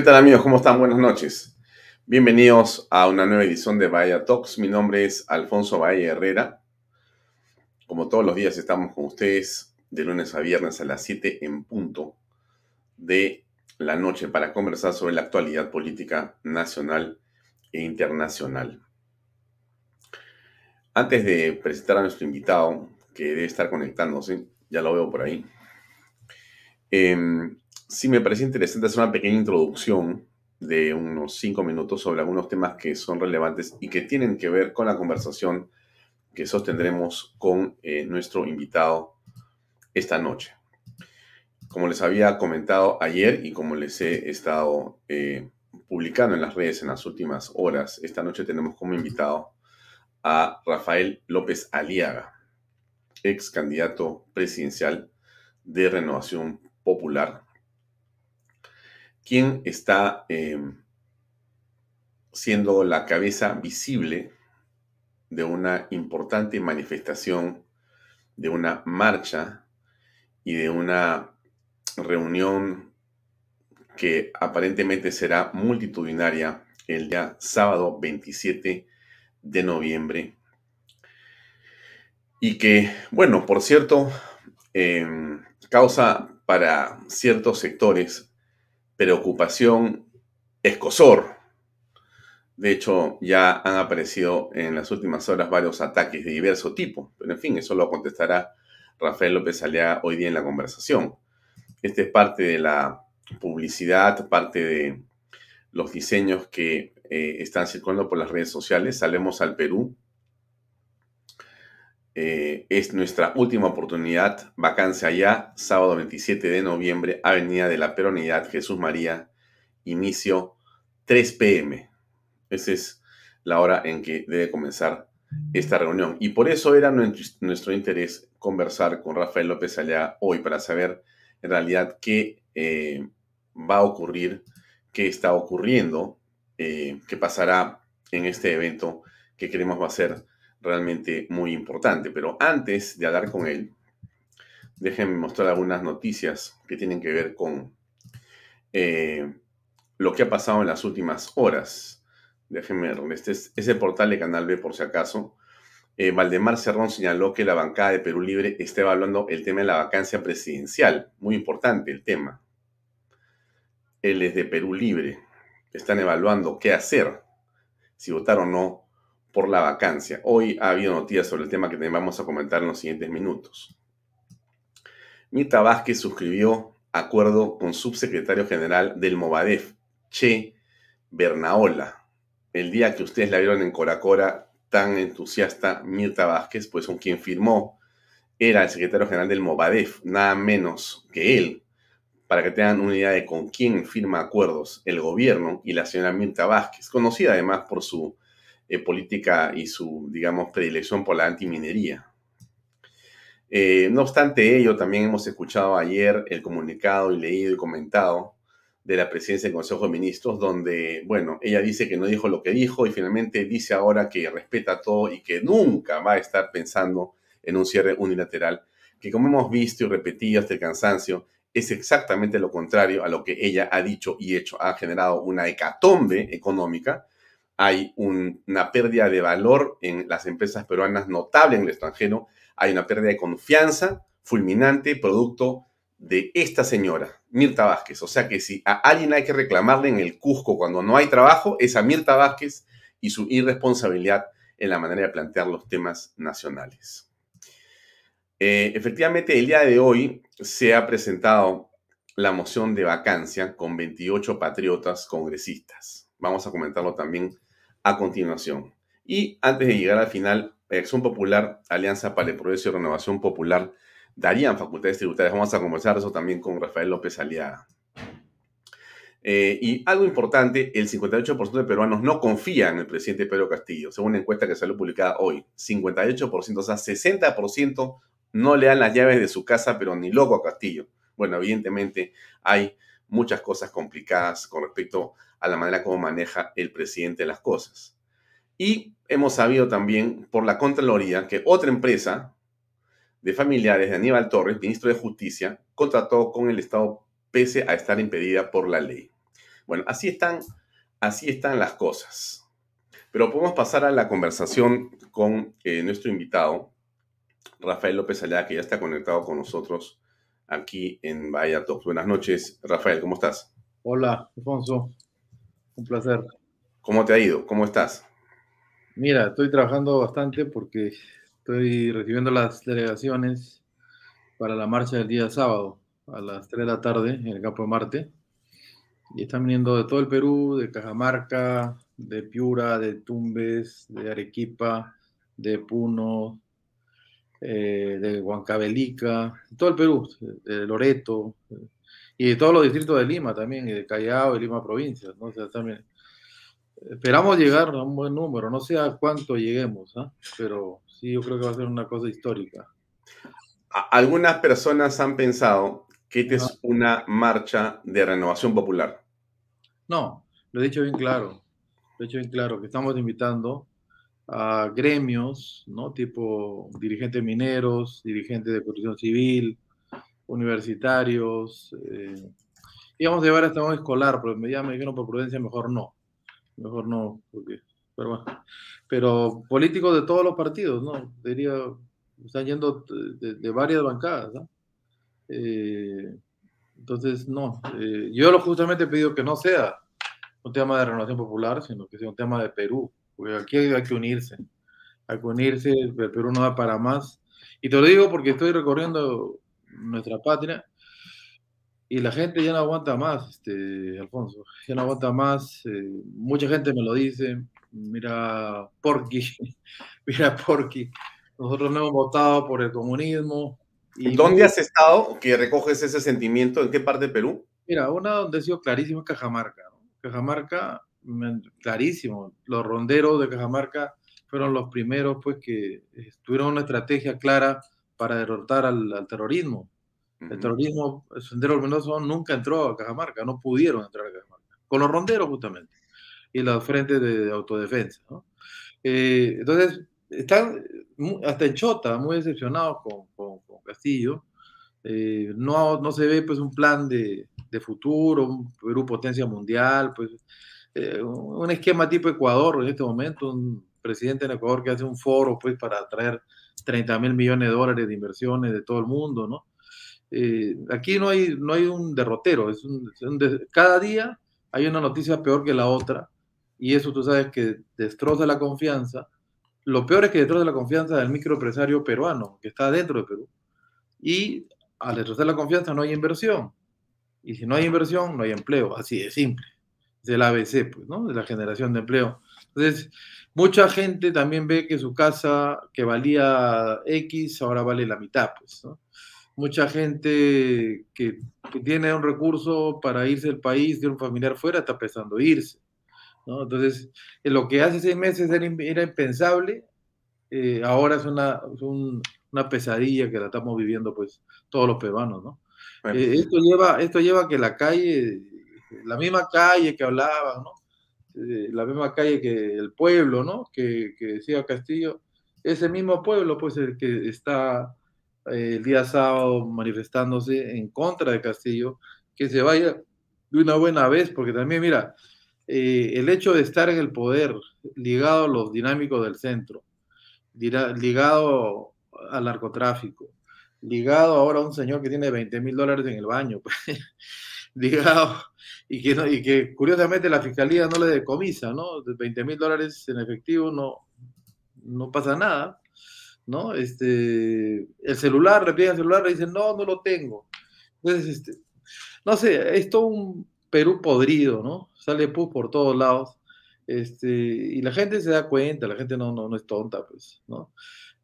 ¿Qué tal amigos? ¿Cómo están? Buenas noches. Bienvenidos a una nueva edición de Bahía Talks. Mi nombre es Alfonso Bahía Herrera. Como todos los días estamos con ustedes de lunes a viernes a las 7 en punto de la noche para conversar sobre la actualidad política nacional e internacional. Antes de presentar a nuestro invitado, que debe estar conectándose, ya lo veo por ahí, eh, sí me parece interesante hacer una pequeña introducción de unos cinco minutos sobre algunos temas que son relevantes y que tienen que ver con la conversación que sostendremos con eh, nuestro invitado esta noche. Como les había comentado ayer y como les he estado eh, publicando en las redes en las últimas horas, esta noche tenemos como invitado a Rafael López Aliaga, ex candidato presidencial de Renovación Popular ¿Quién está em, siendo la cabeza visible de una importante manifestación, de una marcha y de una reunión que aparentemente será multitudinaria el día sábado 27 de noviembre. Y que, bueno, por cierto, em, causa para ciertos sectores preocupación, escosor. De hecho, ya han aparecido en las últimas horas varios ataques de diverso tipo, pero en fin, eso lo contestará Rafael López Alea hoy día en la conversación. Este es parte de la publicidad, parte de los diseños que eh, están circulando por las redes sociales. Salemos al Perú. Eh, es nuestra última oportunidad. Vacancia allá, sábado 27 de noviembre, Avenida de la Peronidad, Jesús María, inicio 3 pm. Esa es la hora en que debe comenzar esta reunión. Y por eso era nuestro interés conversar con Rafael López allá hoy para saber en realidad qué eh, va a ocurrir, qué está ocurriendo, eh, qué pasará en este evento que queremos va a ser realmente muy importante. Pero antes de hablar con él, déjenme mostrar algunas noticias que tienen que ver con eh, lo que ha pasado en las últimas horas. Déjenme, este es ese portal de Canal B por si acaso. Eh, Valdemar Cerrón señaló que la bancada de Perú Libre está evaluando el tema de la vacancia presidencial. Muy importante el tema. Él es de Perú Libre. Están evaluando qué hacer, si votar o no por la vacancia. Hoy ha habido noticias sobre el tema que vamos a comentar en los siguientes minutos. Mita Vázquez suscribió acuerdo con subsecretario general del Movadef, Che Bernaola. El día que ustedes la vieron en Coracora tan entusiasta, Mirta Vázquez, pues con quien firmó era el secretario general del Movadef, nada menos que él, para que tengan una idea de con quién firma acuerdos el gobierno y la señora Mirta Vázquez, conocida además por su eh, política y su, digamos, predilección por la antiminería. Eh, no obstante ello, también hemos escuchado ayer el comunicado y leído y comentado de la presidencia del Consejo de Ministros, donde, bueno, ella dice que no dijo lo que dijo y finalmente dice ahora que respeta todo y que nunca va a estar pensando en un cierre unilateral, que como hemos visto y repetido hasta el cansancio, es exactamente lo contrario a lo que ella ha dicho y hecho. Ha generado una hecatombe económica hay una pérdida de valor en las empresas peruanas notable en el extranjero, hay una pérdida de confianza fulminante producto de esta señora, Mirta Vázquez. O sea que si a alguien hay que reclamarle en el Cusco cuando no hay trabajo, es a Mirta Vázquez y su irresponsabilidad en la manera de plantear los temas nacionales. Eh, efectivamente, el día de hoy se ha presentado la moción de vacancia con 28 patriotas congresistas. Vamos a comentarlo también a continuación. Y antes de llegar al final, Acción Popular, Alianza para el Progreso y Renovación Popular darían facultades tributarias. Vamos a conversar eso también con Rafael López Aliaga. Eh, y algo importante, el 58% de peruanos no confían en el presidente Pedro Castillo, según una encuesta que salió publicada hoy. 58%, o sea, 60% no le dan las llaves de su casa, pero ni loco a Castillo. Bueno, evidentemente hay muchas cosas complicadas con respecto a la manera como maneja el presidente las cosas. Y hemos sabido también por la Contraloría que otra empresa de familiares de Aníbal Torres, ministro de Justicia, contrató con el Estado pese a estar impedida por la ley. Bueno, así están, así están las cosas. Pero podemos pasar a la conversación con eh, nuestro invitado, Rafael López Allá, que ya está conectado con nosotros aquí en Bahía Talks. Buenas noches, Rafael, ¿cómo estás? Hola, Alfonso. Un placer. ¿Cómo te ha ido? ¿Cómo estás? Mira, estoy trabajando bastante porque estoy recibiendo las delegaciones para la marcha del día sábado a las 3 de la tarde en el Campo de Marte. Y están viniendo de todo el Perú, de Cajamarca, de Piura, de Tumbes, de Arequipa, de Puno, eh, de Huancavelica, de todo el Perú, de Loreto, y de todos los distritos de Lima también, y de Callao y Lima provincias, ¿no? O sea, también esperamos llegar a un buen número, no sé a cuánto lleguemos, ¿ah? pero sí, yo creo que va a ser una cosa histórica. Algunas personas han pensado que esta es una marcha de renovación popular. No, lo he dicho bien claro, lo he dicho bien claro, que estamos invitando a gremios, ¿no? Tipo dirigentes mineros, dirigentes de protección civil, universitarios. Eh, íbamos a llevar hasta un escolar, pero ya me dijeron por prudencia, mejor no. Mejor no, porque, pero bueno. Pero políticos de todos los partidos, ¿no? Diría, están yendo de, varias bancadas, ¿no? Eh, entonces, no. Eh, yo lo justamente he pedido que no sea un tema de renovación popular, sino que sea un tema de Perú porque aquí hay, que unirse, hay que unirse, el Perú no da para más. Y te lo digo porque estoy recorriendo nuestra patria y la gente ya no aguanta más, este, Alfonso, ya no aguanta más. Eh, mucha gente me lo dice, mira, Porky, mira, Porky, nosotros no hemos votado por el comunismo. Y ¿Dónde has estado que recoges ese sentimiento? ¿En qué parte de Perú? Mira, una donde ha sido clarísimo es Cajamarca. Cajamarca clarísimo. Los ronderos de Cajamarca fueron los primeros pues que tuvieron una estrategia clara para derrotar al, terrorismo. El terrorismo, el Sendero Luminoso nunca entró a Cajamarca, no pudieron entrar a Cajamarca, con los ronderos justamente, y los frentes de, autodefensa. Eh, entonces, están hasta en Chota, muy decepcionados con, con, Castillo. Eh, no, no se ve pues un plan de, de futuro, un Perú potencia mundial, pues eh, un esquema tipo Ecuador en este momento, un presidente en Ecuador que hace un foro pues para atraer 30 mil millones de dólares de inversiones de todo el mundo, ¿no? Eh, aquí no hay, no hay un derrotero, es cada día hay una noticia peor que la otra y eso tú sabes que destroza la confianza. Lo peor es que destroza la confianza del microempresario peruano que está dentro de Perú y al destrozar la confianza no hay inversión y si no hay inversión no hay empleo, así de simple del ABC, pues, ¿no? De la generación de empleo. Entonces, mucha gente también ve que su casa que valía X ahora vale la mitad, pues, ¿no? Mucha gente que, tiene un recurso para irse del país de un familiar fuera está pensando irse, ¿no? Entonces, lo que hace seis meses era, impensable, eh, ahora es una, una pesadilla que la estamos viviendo, pues, todos los peruanos, ¿no? Eh, esto, lleva, esto lleva a que la calle la misma calle que hablaban, ¿no? Eh, la misma calle que el pueblo, ¿no? Que, decía Castillo, ese mismo pueblo, pues el que está eh, el día sábado manifestándose en contra de Castillo, que se vaya de una buena vez, porque también, mira, eh, el hecho de estar en el poder ligado a los dinámicos del centro, ligado al narcotráfico, ligado ahora a un señor que tiene 20 mil dólares en el baño, pues, ligado y que, y que curiosamente la fiscalía no le decomisa, ¿no? De 20 mil dólares en efectivo no, no pasa nada, ¿no? Este, el celular, le el celular, le dicen, no, no lo tengo. Entonces, este, no sé, es todo un Perú podrido, ¿no? Sale pus por todos lados. Este, y la gente se da cuenta, la gente no, no, no es tonta, pues, ¿no?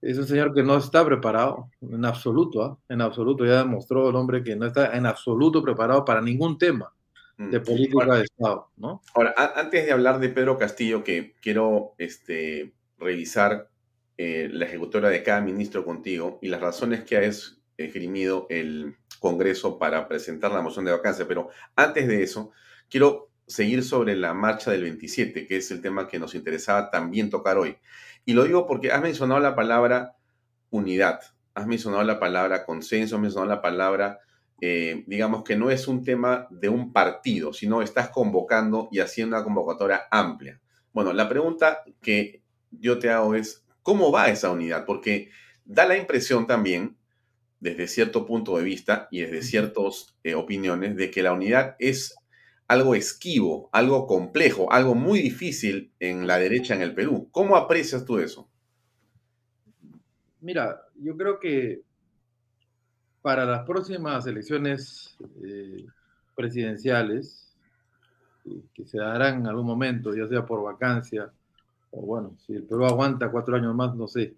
Es un señor que no está preparado, en absoluto, ¿ah? en absoluto. Ya demostró el hombre que no está en absoluto preparado para ningún tema. De política de Estado, ¿no? Ahora, antes de hablar de Pedro Castillo, que quiero este, revisar eh, la ejecutora de cada ministro contigo y las razones que ha esgrimido el Congreso para presentar la moción de vacancia, pero antes de eso, quiero seguir sobre la marcha del 27, que es el tema que nos interesaba también tocar hoy. Y lo digo porque has mencionado la palabra unidad, has mencionado la palabra consenso, has mencionado la palabra eh, digamos que no es un tema de un partido, sino estás convocando y haciendo una convocatoria amplia. Bueno, la pregunta que yo te hago es, ¿cómo va esa unidad? Porque da la impresión también, desde cierto punto de vista y desde ciertas eh, opiniones, de que la unidad es algo esquivo, algo complejo, algo muy difícil en la derecha en el Perú. ¿Cómo aprecias tú eso? Mira, yo creo que para las próximas elecciones eh, presidenciales, eh, que se darán en algún momento, ya sea por vacancia, o bueno, si el Perú aguanta cuatro años más, no sé.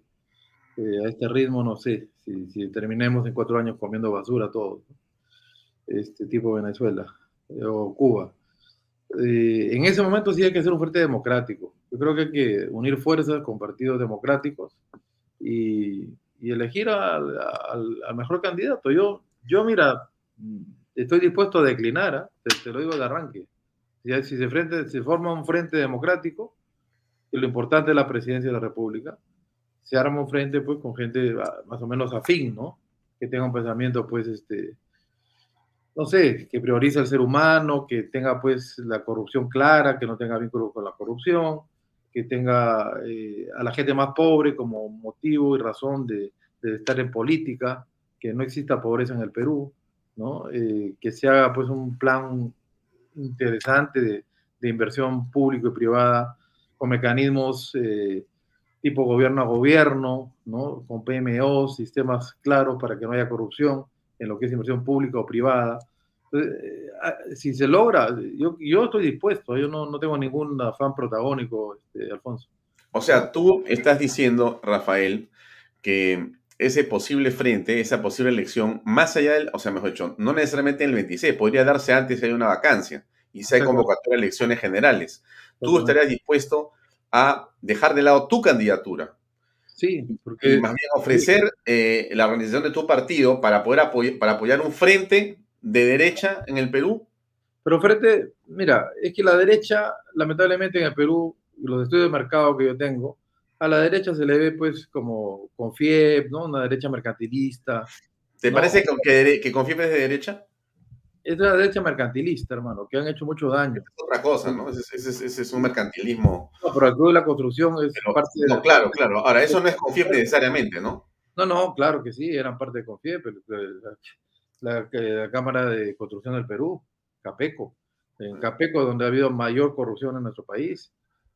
Eh, a este ritmo, no sé. Si, terminemos en cuatro años comiendo basura todos. Este tipo Venezuela o Cuba. en ese momento sí hay que hacer un frente democrático. Yo creo que hay que unir fuerzas con partidos democráticos y, elegir al, mejor candidato. Yo, yo, mira, estoy dispuesto a declinar, ¿ah? te, lo digo de arranque. Si, si se, frente, se forma un frente democrático, y lo importante es la presidencia de la República, se arma un frente pues con gente ah, más o menos afín, ¿no? Que tenga un pensamiento pues este, no sé, que priorice al ser humano, que tenga pues la corrupción clara, que no tenga vínculo con la corrupción, que tenga eh, a la gente más pobre como motivo y razón de, estar en política, que no exista pobreza en el Perú, ¿no? Eh, que se haga pues un plan interesante de, inversión público y privada con mecanismos eh, tipo gobierno a gobierno, ¿no? con PMO, sistemas claros para que no haya corrupción en lo que es inversión pública o privada, si se logra, yo, yo estoy dispuesto, yo no, no tengo ningún afán protagónico, este, Alfonso. O sea, tú estás diciendo, Rafael, que ese posible frente, esa posible elección, más allá del, o sea, mejor dicho, no necesariamente en el 26, podría darse antes si hay una vacancia y si hay convocatoria de elecciones generales. Tú estarías dispuesto a dejar de lado tu candidatura. Sí, porque... Y más bien ofrecer eh, la organización de tu partido para poder para apoyar un frente de derecha en el Perú? Pero frente, mira, es que la derecha, lamentablemente en el Perú, los estudios de mercado que yo tengo, a la derecha se le ve pues como con FIEP, ¿no? Una derecha mercantilista. ¿Te parece que, que con FIEP es de derecha? Es de la derecha mercantilista, hermano, que han hecho mucho daño. Es otra cosa, ¿no? Ese, es un mercantilismo. No, pero el Club de la Construcción es parte de... No, claro, claro. Ahora, eso no es con FIEP necesariamente, ¿no? No, no, claro que sí, eran parte de CONFIEP la, Cámara de Construcción del Perú, CAPECO. En CAPECO, donde ha habido mayor corrupción en nuestro país.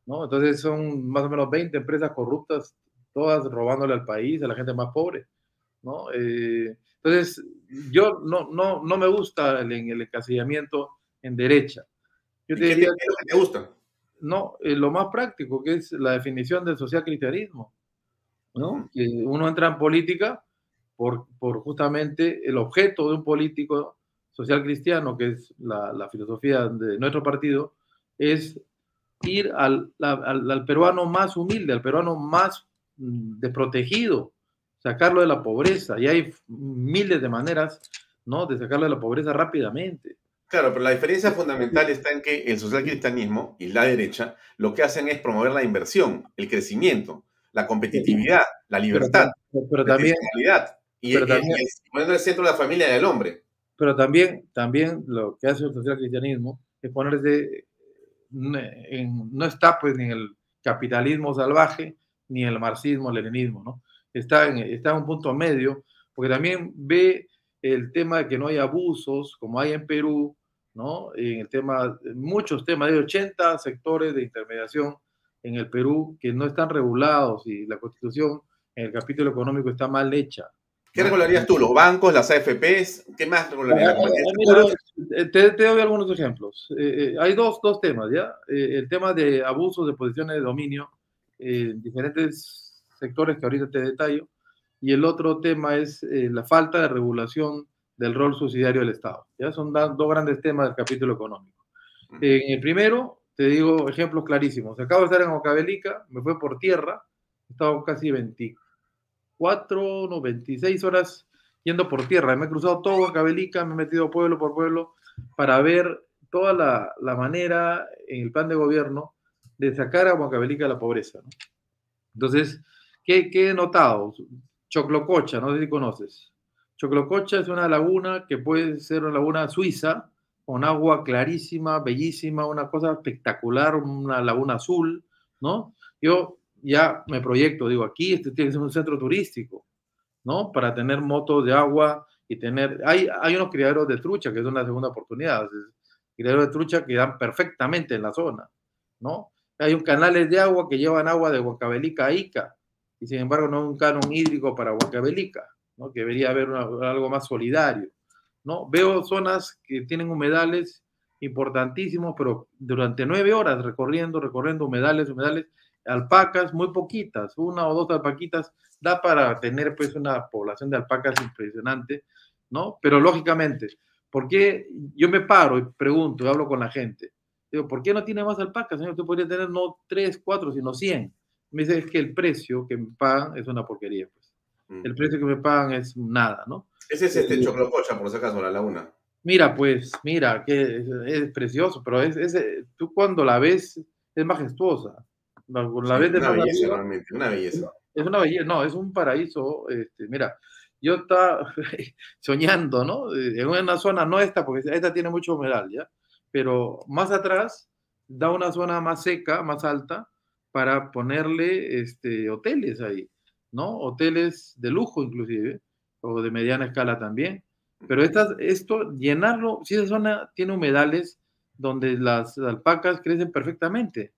¿no? Entonces son más o menos 20 empresas corruptas, todas robándole al país, a la gente más pobre. ¿no? Eh, entonces, yo no, no, no me gusta el, el encasillamiento en derecha. Yo te diría, ¿Qué es lo que te gusta? No, eh, lo más práctico, que es la definición del social cristianismo. ¿no? Que uno entra en política por, por justamente el objeto de un político social cristiano, que es la, la filosofía de nuestro partido, es ir al, al, al, peruano más humilde, al peruano más mm, desprotegido, sacarlo de la pobreza. Y hay miles de maneras ¿no? de sacarlo de la pobreza rápidamente. Claro, pero la diferencia fundamental está en que el social cristianismo y la derecha lo que hacen es promover la inversión, el crecimiento, la competitividad, la libertad, pero, también, y, pero también, poniendo el centro de la familia del hombre. Pero también, también lo que hace el social cristianismo es ponerse, en, no está pues ni en el capitalismo salvaje, ni en el marxismo, leninismo, ¿no? Está en, está en un punto medio, porque también ve el tema de que no hay abusos, como hay en Perú, ¿no? En el tema, muchos temas, hay 80 sectores de intermediación en el Perú que no están regulados y la constitución en el capítulo económico está mal hecha. ¿Qué regularías tú? ¿Los bancos, las AFPs? ¿Qué más regularías? Eh, te, te, doy algunos ejemplos. Eh, eh, hay dos, dos, temas, ¿ya? el tema de abusos de posiciones de dominio en diferentes sectores que ahorita te detallo. Y el otro tema es la falta de regulación del rol subsidiario del Estado. ¿ya? Son dos grandes temas del capítulo económico. En el primero, te digo ejemplos clarísimos. Acabo de estar en Ocabelica, me fue por tierra, he estado casi 24 4, no, 26 horas yendo por tierra. Me he cruzado todo Cabelica, me he metido pueblo por pueblo para ver toda la, la manera en el plan de gobierno de sacar a Huancavelica de la pobreza. Entonces, ¿qué, ¿qué, he notado? Choclococha, no sé si conoces. Choclococha es una laguna que puede ser una laguna suiza, con agua clarísima, bellísima, una cosa espectacular, una laguna azul, ¿no? Yo ya me proyecto, digo, aquí este tiene que ser un centro turístico, ¿no? Para tener motos de agua y tener, hay, hay unos criaderos de trucha, que es una segunda oportunidad, criaderos de trucha que dan perfectamente en la zona, ¿no? Hay un canales de agua que llevan agua de Huancavelica a Ica, y sin embargo no hay un canon hídrico para Huancavelica, ¿no? Que debería haber algo más solidario, ¿no? Veo zonas que tienen humedales importantísimos, pero durante nueve horas recorriendo, recorriendo humedales, humedales, alpacas muy poquitas, una o dos alpaquitas, da para tener pues una población de alpacas impresionante, ¿no? Pero lógicamente, ¿por qué yo me paro y pregunto y hablo con la gente? Digo, ¿por qué no tiene más alpacas, señor? Usted podría tener no tres, cuatro, sino cien. Me dice, es que el precio que me pagan es una porquería, pues. Mm. El precio que me pagan es nada, ¿no? Ese es este Choclococha, por si acaso, la laguna. Mira, pues, mira, que es, precioso, pero es, tú cuando la ves es majestuosa. La, ves de una belleza, realmente, una belleza. Es una belleza, no, es un paraíso. Este, mira, yo estaba soñando, ¿no? En una zona, no esta, porque esta tiene mucho humedad, ¿ya? Pero más atrás da una zona más seca, más alta, para ponerle este, hoteles ahí, ¿no? Hoteles de lujo inclusive, o de mediana escala también. Pero esto, llenarlo, si esa zona tiene humedales donde las alpacas crecen perfectamente.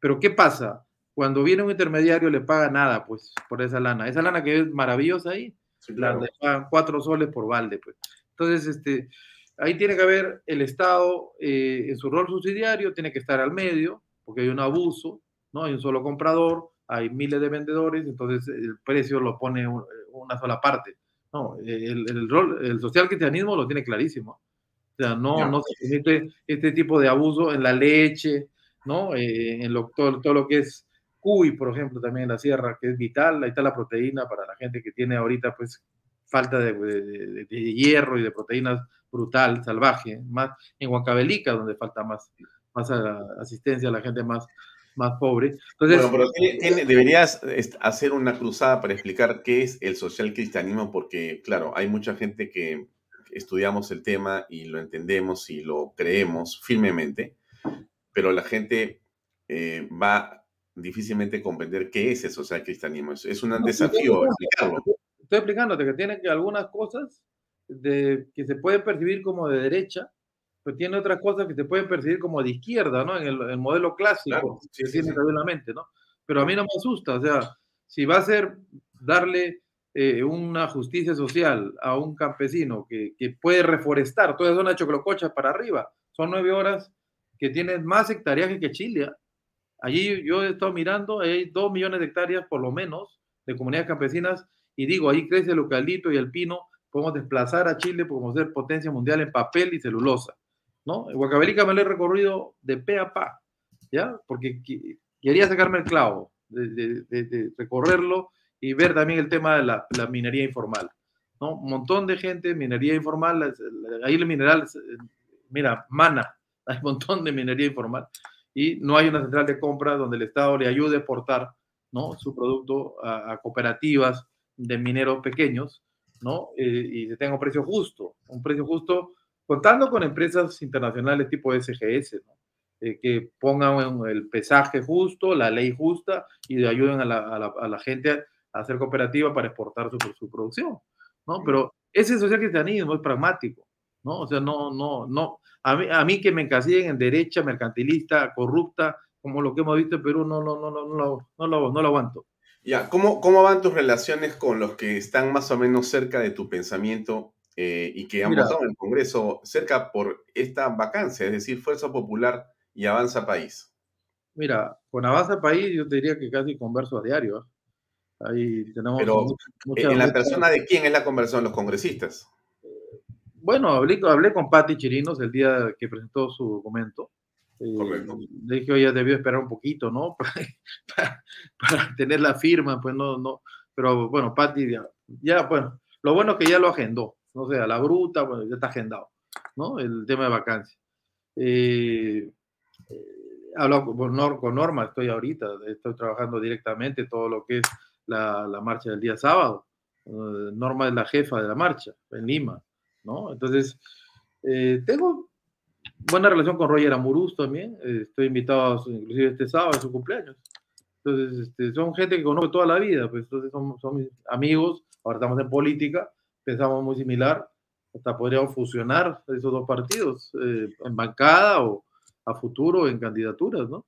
Pero ¿qué pasa? Cuando viene un intermediario le paga nada, pues, por esa lana. Esa lana que es maravillosa ahí, le pagan cuatro soles por balde, pues. Entonces, este, ahí tiene que haber el Estado eh, en su rol subsidiario, tiene que estar al medio, porque hay un abuso, ¿no? Hay un solo comprador, hay miles de vendedores, entonces el precio lo pone una sola parte. No, el, el, rol, el social cristianismo lo tiene clarísimo. O sea, no, no se permite este tipo de abuso en la leche, ¿no? Eh, en lo, todo, todo, lo que es cuy, por ejemplo, también en la sierra, que es vital. Ahí está la proteína para la gente que tiene ahorita, pues, falta de, de, de hierro y de proteínas brutal, salvaje. Más en Huancavelica, donde falta más, más asistencia a la gente más, más pobre. Entonces, bueno, pero deberías hacer una cruzada para explicar qué es el social cristianismo, porque, claro, hay mucha gente que estudiamos el tema y lo entendemos y lo creemos firmemente, pero la gente eh, va difícilmente comprender qué es el social cristianismo. Es, un desafío explicarlo. Estoy explicándote que tiene que algunas cosas de, que se pueden percibir como de derecha, pero tiene otras cosas que se pueden percibir como de izquierda, ¿no? En el, modelo clásico que tiene la mente, ¿no? Pero a mí no me asusta, o sea, si va a ser darle eh, una justicia social a un campesino que, que puede reforestar toda zona de Choclococha para arriba, son nueve horas que tienen más hectáreas que Chile. Allí yo he estado mirando, hay dos millones de hectáreas por lo menos de comunidades campesinas y digo, ahí crece el eucalipto y el pino, podemos desplazar a Chile, podemos ser potencia mundial en papel y celulosa. ¿no? En Huacabelica me lo he recorrido de pe a pa, ¿ya? Porque quería sacarme el clavo, de, recorrerlo y ver también el tema de la, minería informal, ¿no? Un montón de gente, minería informal, ahí el mineral, mira, mana, hay un montón de minería informal y no hay una central de compra donde el Estado le ayude a exportar, ¿no? Su producto a, cooperativas de mineros pequeños, ¿no? Eh, y se tenga un precio justo, un precio justo contando con empresas internacionales tipo SGS, eh, que pongan el pesaje justo, la ley justa y ayuden a la, gente a hacer cooperativa para exportar su, su producción, ¿no? Pero ese social cristianismo es pragmático, ¿no? O sea, no, no, no, a mí, a mí que me encasillen en derecha, mercantilista, corrupta, como lo que hemos visto en Perú, no, no, no, no, no, no, lo, no lo aguanto. Ya, ¿cómo, ¿cómo van tus relaciones con los que están más o menos cerca de tu pensamiento eh, y que han votado en el Congreso cerca por esta vacancia, es decir, Fuerza Popular y Avanza País? Mira, con Avanza País yo te diría que casi converso a diario. ¿eh? Ahí tenemos Pero, ¿en la persona de quién es la conversión? ¿Los congresistas? Bueno, hablé, hablé con Patti Chirinos el día que presentó su documento. Eh, le dije, oye, debió esperar un poquito, ¿no? para, para, tener la firma, pues no, no. Pero bueno, Patti ya, ya, bueno, lo bueno es que ya lo agendó no sé, a la bruta, bueno, ya está agendado, ¿no? El tema de vacancia. Eh, eh, hablo con, Norma, estoy ahorita, estoy trabajando directamente todo lo que es la, marcha del día sábado. Norma es la jefa de la marcha en Lima, ¿no? Entonces, eh, tengo buena relación con Roger Amuruz también. Eh, estoy invitado, inclusive este sábado, a su cumpleaños. Entonces, este, son gente que conozco toda la vida, pues entonces son, son mis amigos. Ahora estamos en política, pensamos muy similar. Hasta podríamos fusionar esos dos partidos eh, en bancada o a futuro en candidaturas, ¿no?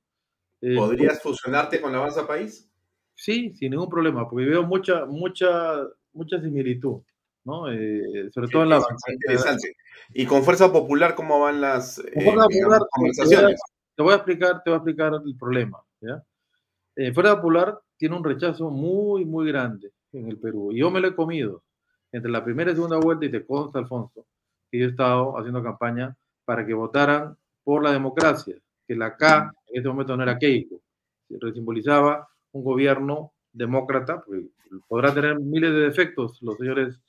Eh, ¿Podrías fusionarte con Avanza País? Sí, sin ningún problema, porque veo mucha, mucha, mucha similitud, ¿no? sobre todo en la. Interesante. ¿Y con Fuerza Popular cómo van las eh, conversaciones? Te voy, a, explicar, te voy a explicar el problema. ¿ya? Eh, Fuerza Popular tiene un rechazo muy, muy grande en el Perú. Y yo me lo he comido entre la primera y segunda vuelta, y te consta, Alfonso, que yo he estado haciendo campaña para que votaran por la democracia, que la K en este momento no era Keiko, simbolizaba un gobierno demócrata, porque podrá tener miles de defectos los señores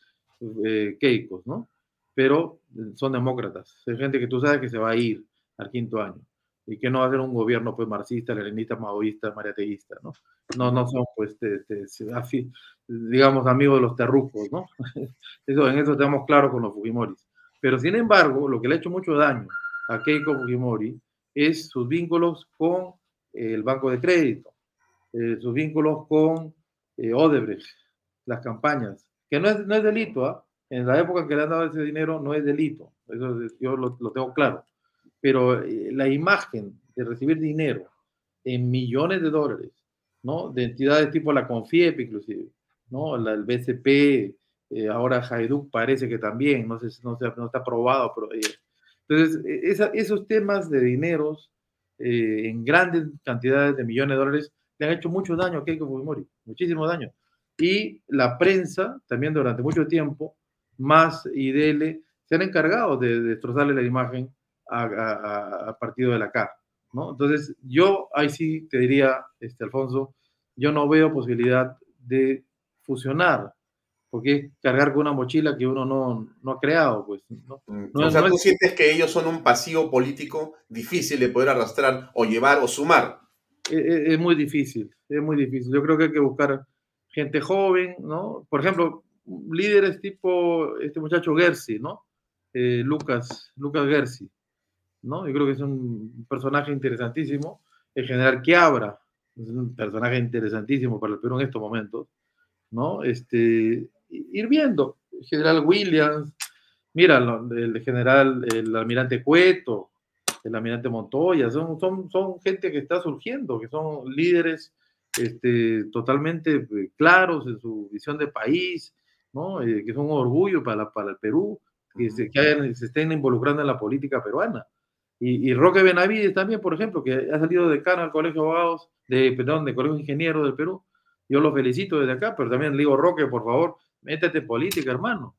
eh, Keikos, ¿no? pero eh, son demócratas. Es gente que tú sabes que se va a ir al quinto año y que no va a ser un gobierno pues marxista, leninista, maoísta, mariateísta, ¿no? No, no son pues, digamos, amigos de los terrucos, ¿no? Eso, en eso estamos claros con los Fujimoris. Pero sin embargo, lo que le ha hecho mucho daño a Keiko Fujimori es sus vínculos con el Banco de Crédito, eh, sus vínculos con eh, Odebrecht, las campañas, que no es, no es delito, ¿ah? en la época en que le han dado ese dinero no es delito, eso yo lo, tengo claro, pero eh, la imagen de recibir dinero en millones de dólares, ¿no? De entidades tipo la Confiep inclusive, ¿no? La, el BCP, eh, ahora Haiduk parece que también, no, sé, no, no está aprobado, pero... Eh, entonces, e, esos temas de dineros en grandes cantidades de millones de dólares le han hecho mucho daño a Keiko Fujimori, muchísimo daño. Y la prensa también durante mucho tiempo más y DL se han encargado de, destrozarle la imagen a, partido de la CA. ¿no? Entonces, yo ahí sí te diría, este, Alfonso, yo no veo posibilidad de fusionar, porque es cargar con una mochila que uno no, no ha creado. Pues, ¿no? Mm, o sea, tú sientes que ellos son un pasivo político difícil de poder arrastrar o llevar o sumar. Es, e, es, muy difícil, es muy difícil. Yo creo que hay que buscar gente joven, ¿no? Por ejemplo, líderes tipo este muchacho Gersi, ¿no? Eh, Lucas, Lucas Gersi, ¿no? Yo creo que es un personaje interesantísimo. El general Quiabra es un personaje interesantísimo para el Perú en estos momentos, ¿no? Este, ir viendo, general Williams, mira, el general, el almirante Cueto, el almirante Montoya, son, son, son gente que está surgiendo, que son líderes este, totalmente eh, claros en su visión de país, ¿no? Eh, que son un orgullo para, para el Perú, que, se, que se estén involucrando en la política peruana. Y, y, Roque Benavides también, por ejemplo, que ha salido decano del Colegio de Abogados, de, perdón, del Colegio de Ingenieros del Perú. Yo lo felicito desde acá, pero también le digo, Roque, por favor, métete en política, hermano.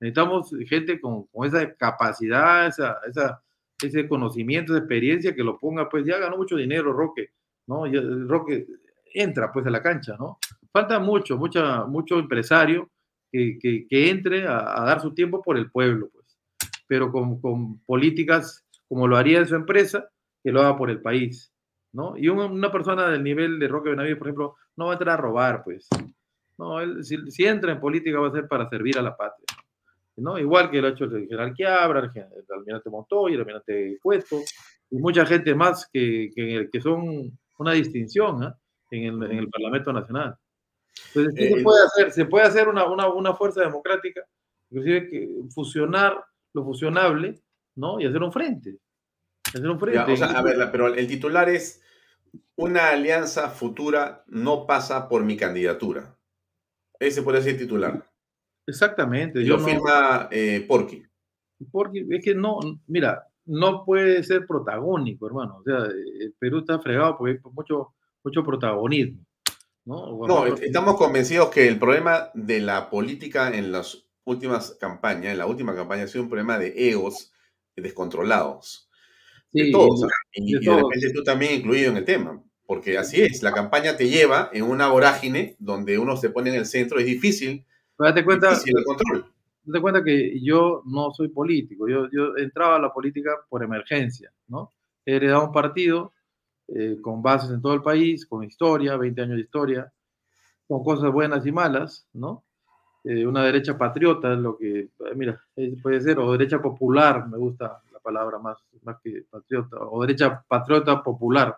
Necesitamos gente con, con esa capacidad, esa, esa, ese conocimiento, esa experiencia que lo ponga, pues ya ganó mucho dinero, Roque, ¿no? Roque entra pues a la cancha, ¿no? Falta mucho, mucha, mucho empresario que, entre a, dar su tiempo por el pueblo, pues. Pero con, con, políticas como lo haría en su empresa, que lo haga por el país, ¿no? Y una persona del nivel de Roque Benavides, por ejemplo, no va a entrar a robar, pues. No, él, si, entra en política va a ser para servir a la patria, ¿no? Igual que lo ha hecho el general Quiabra, el, almirante Montoya, el almirante Cueto, y mucha gente más que, que, que son una distinción ¿eh? En, el, en el Parlamento Nacional. Entonces, ¿qué se eh, puede hacer? Se puede hacer una, una, una, fuerza democrática, inclusive que fusionar lo fusionable, ¿no? Y hacer un frente. Hacer un frente. o sea, a ver, pero el titular es, una alianza futura no pasa por mi candidatura. Ese puede ser titular. Exactamente. yo lo firma eh, Porky. Porky, es que no, mira, no puede ser protagónico, hermano. O sea, el Perú está fregado porque hay mucho, mucho protagonismo. ¿no? estamos convencidos que el problema de la política en las últimas campañas, en la última campaña, ha sido un problema de egos descontrolados. de todos. y, de, repente tú también incluido en el tema. Porque así es, la campaña te lleva en una vorágine donde uno se pone en el centro, es difícil. Date cuenta, difícil el control. Date cuenta que yo no soy político, yo, yo entraba a la política por emergencia, ¿no? He heredado un partido eh, con bases en todo el país, con historia, 20 años de historia, con cosas buenas y malas, ¿no? eh, una derecha patriota, es lo que, mira, puede ser, o derecha popular, me gusta la palabra más, más que patriota, o derecha patriota popular,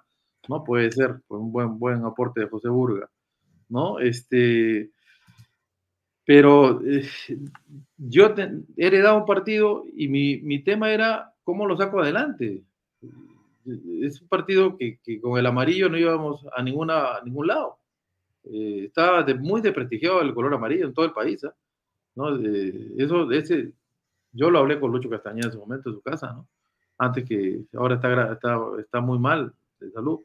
¿no? Puede ser, pues, un buen, buen aporte de José Burga, ¿no? Este, pero eh, yo he heredado un partido y mi, mi, tema era cómo lo saco adelante. Es un partido que, que con el amarillo no íbamos a, ninguna, a ningún lado. Eh, estaba de, muy desprestigiado el color amarillo en todo el país. ¿ah? ¿no? eso, ese, yo lo hablé con Lucho Castañeda en su momento en su casa, ¿no? antes que ahora está, está, está muy mal de salud.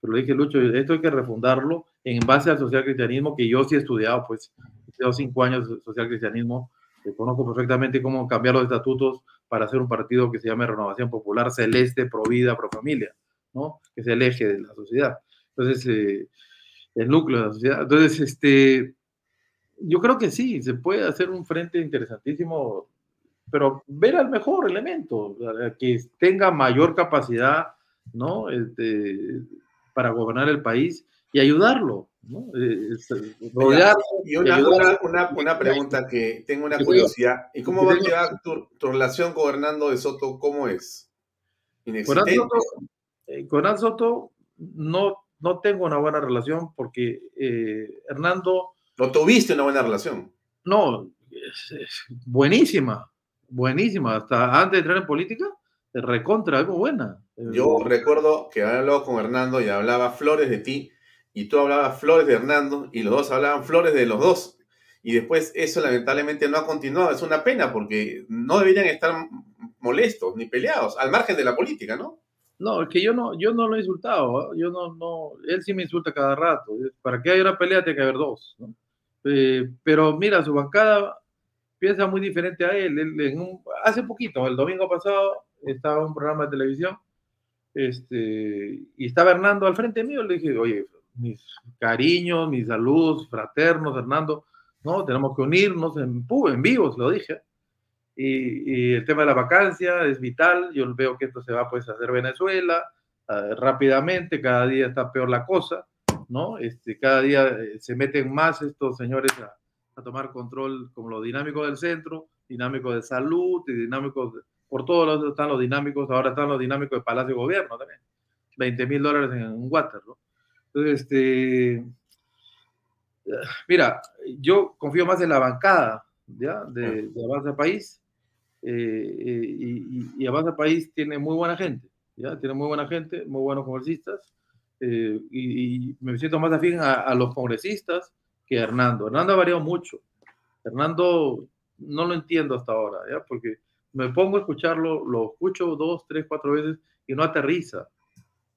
Pero le dije, Lucho, esto hay que refundarlo en base al social cristianismo que yo sí he estudiado, pues, he cinco años de social cristianismo, conozco perfectamente cómo cambiar los estatutos para hacer un partido que se llame Renovación Popular Celeste, Pro Vida, Pro Familia, ¿no? Que es el eje de la sociedad. Entonces, eh, el núcleo de la sociedad. Entonces, este, yo creo que sí, se puede hacer un frente interesantísimo, pero ver al mejor elemento, que tenga mayor capacidad, ¿no? Este, para gobernar el país y ayudarlo, ¿no? Eh, y una, una, pregunta que tengo una curiosidad. ¿Y cómo va a quedar tu, relación con Hernando de Soto? ¿Cómo es? Con Hernando Soto, no, no tengo una buena relación porque eh, Hernando... ¿No tuviste una buena relación? No, buenísima, buenísima. Hasta antes de entrar en política, recontra, algo buena. Yo recuerdo que hablaba con Hernando y hablaba flores de ti y tú hablabas flores de Hernando y los dos hablaban flores de los dos. Y después eso lamentablemente no ha continuado. Es una pena porque no deberían estar molestos ni peleados, al margen de la política, ¿no? No, es que yo no, yo no lo he insultado. ¿eh? Yo no, no, él sí me insulta cada rato. Para que haya una pelea tiene que haber dos. Eh, pero mira, su bancada piensa muy diferente a él. hace poquito, el domingo pasado, estaba en un programa de televisión este, y estaba Hernando al frente mío. Le dije, oye, mis cariños, mis saludos fraternos, Hernando, no, tenemos que unirnos en, en vivo, lo dije. Y, el tema de la vacancia es vital. Yo veo que esto se va pues, a hacer Venezuela rápidamente, cada día está peor la cosa, ¿no? Este, cada día eh, se meten más estos señores a, tomar control como lo dinámico del centro, dinámico de salud y dinámicos, por todos lados están los dinámicos, ahora están los dinámicos de Palacio de Gobierno también. 20 mil dólares en un water, ¿no? Entonces, este, mira, yo confío más en la bancada ¿ya? De, de Avanza País. Eh, y, y, Avanza País tiene muy buena gente, ¿ya? Tiene muy buena gente, muy buenos congresistas. Eh, y, me siento más afín a, los congresistas que a Hernando. Hernando ha variado mucho. Hernando no lo entiendo hasta ahora, ¿ya? Porque me pongo a escucharlo, lo escucho dos, tres, cuatro veces y no aterriza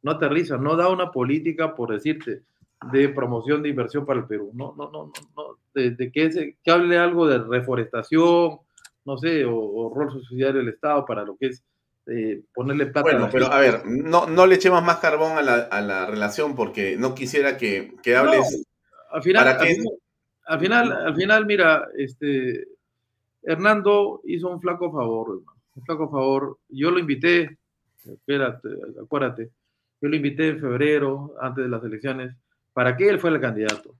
no aterriza, no da una política, por decirte, de promoción de inversión para el Perú. No, no, no, no, de, que, que, hable algo de reforestación, no sé, o, rol subsidiario del Estado para lo que es eh, ponerle plata. Bueno, pero a ver, no, no le echemos más carbón a la, a la relación porque no quisiera que, que hables. al, final, al, final, al, final, mira, este, Hernando hizo un flaco favor, un flaco favor. Yo lo invité, espérate, acuérdate, yo lo invité en febrero, antes de las elecciones, para que él fuera el candidato.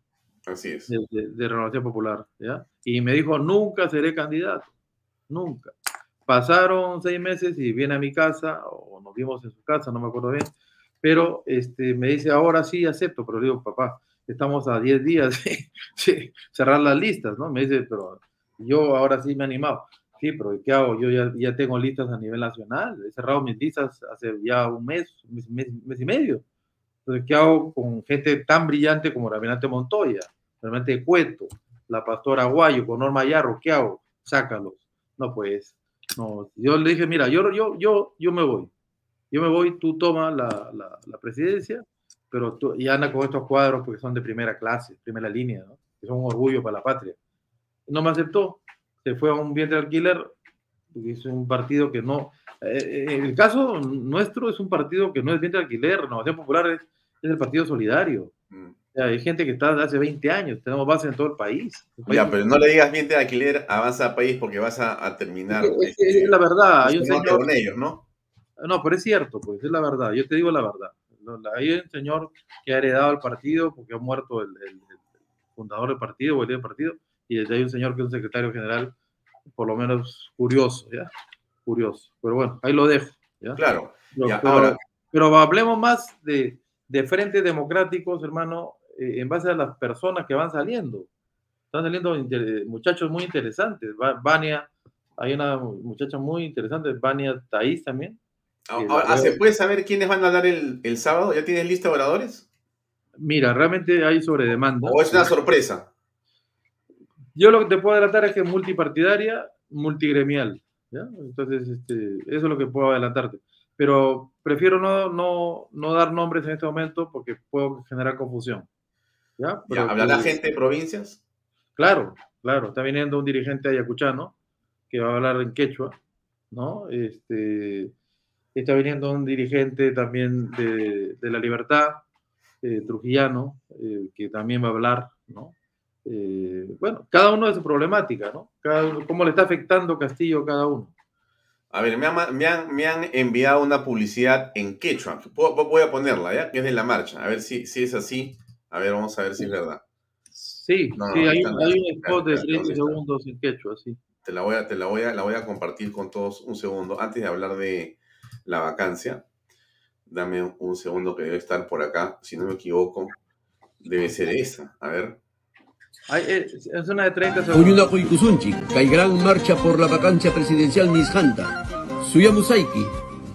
Así es. De, Renovación Popular, ¿ya? Y me dijo, nunca seré candidato, nunca. Pasaron seis meses y viene a mi casa, o nos vimos en su casa, no me acuerdo bien, pero este, me dice, ahora sí acepto, pero digo, papá, estamos a 10 días de cerrar las listas, ¿no? Me dice, pero yo ahora sí me he animado. Sí, pero ¿qué hago? Yo ya, ya, tengo listas a nivel nacional. He cerrado mis listas hace ya un mes, mes, mes, y medio. Entonces, ¿qué hago con gente tan brillante como Raminante Montoya, realmente Cueto, la pastora Aguayo, con Norma Yarro? ¿Qué hago? Sácalos. No, pues, no. Yo le dije, mira, yo, yo, yo, yo me voy. Yo me voy, tú toma la, la, la presidencia, pero tú, y anda con estos cuadros porque son de primera clase, primera línea, ¿no? que son un orgullo para la patria. No me aceptó se fue a un vientre alquiler, porque es un partido que no. Eh, en el caso nuestro es un partido que no es vientre alquiler, Renovación Popular es, el partido solidario. Mm. hay gente que está desde hace 20 años, tenemos base en todo el país. Ya, pero no le digas vientre alquiler, avanza al país porque vas a, terminar. Es, es, la verdad. Hay un señor, con ellos, ¿no? No, pero es cierto, pues es la verdad. Yo te digo la verdad. Hay un señor que ha heredado el partido porque ha muerto el, el fundador del partido o el líder del partido y desde hay un señor que es un secretario general, por lo menos curioso, ¿ya? Curioso. Pero bueno, ahí lo dejo, ¿ya? Claro. Pero, pero, hablemos más de, de frentes democráticos, hermano, eh, en base a las personas que van saliendo. Están saliendo muchachos muy interesantes. Vania, hay una muchacha muy interesante, Vania Thaís también. Ahora, ¿Se puede saber quiénes van a hablar el, el sábado? ¿Ya tienes lista de oradores? Mira, realmente hay sobre demanda. ¿O es una sorpresa? Yo lo que te puedo adelantar es que es multipartidaria, multigremial. Entonces, este, eso es lo que puedo adelantarte. Pero prefiero no, no, no dar nombres en este momento porque puedo generar confusión. ¿ya? ¿Hablará gente de provincias? Claro, claro. Está viniendo un dirigente ayacuchano que va a hablar en quechua, ¿no? Este, está viniendo un dirigente también de, de la libertad, eh, trujillano, eh, que también va a hablar, ¿no? Eh, bueno, cada uno de su problemática, ¿no? cómo le está afectando Castillo a cada uno. A ver, me han, me han, enviado una publicidad en quechua. Voy a ponerla, ¿ya? Que es de la marcha. A ver si, si es así. A ver, vamos a ver si es verdad. Sí, sí, hay, un spot de 30 segundos en quechua, sí. Te la voy a, te la voy a, la voy a compartir con todos un segundo. Antes de hablar de la vacancia, Dame un segundo que debe estar por acá. Si no me equivoco, debe ser esa. A ver. Eh, es una de 30 segundos. Kai gran marcha por la vacancia presidencial Nishanta. Suyamusaiki,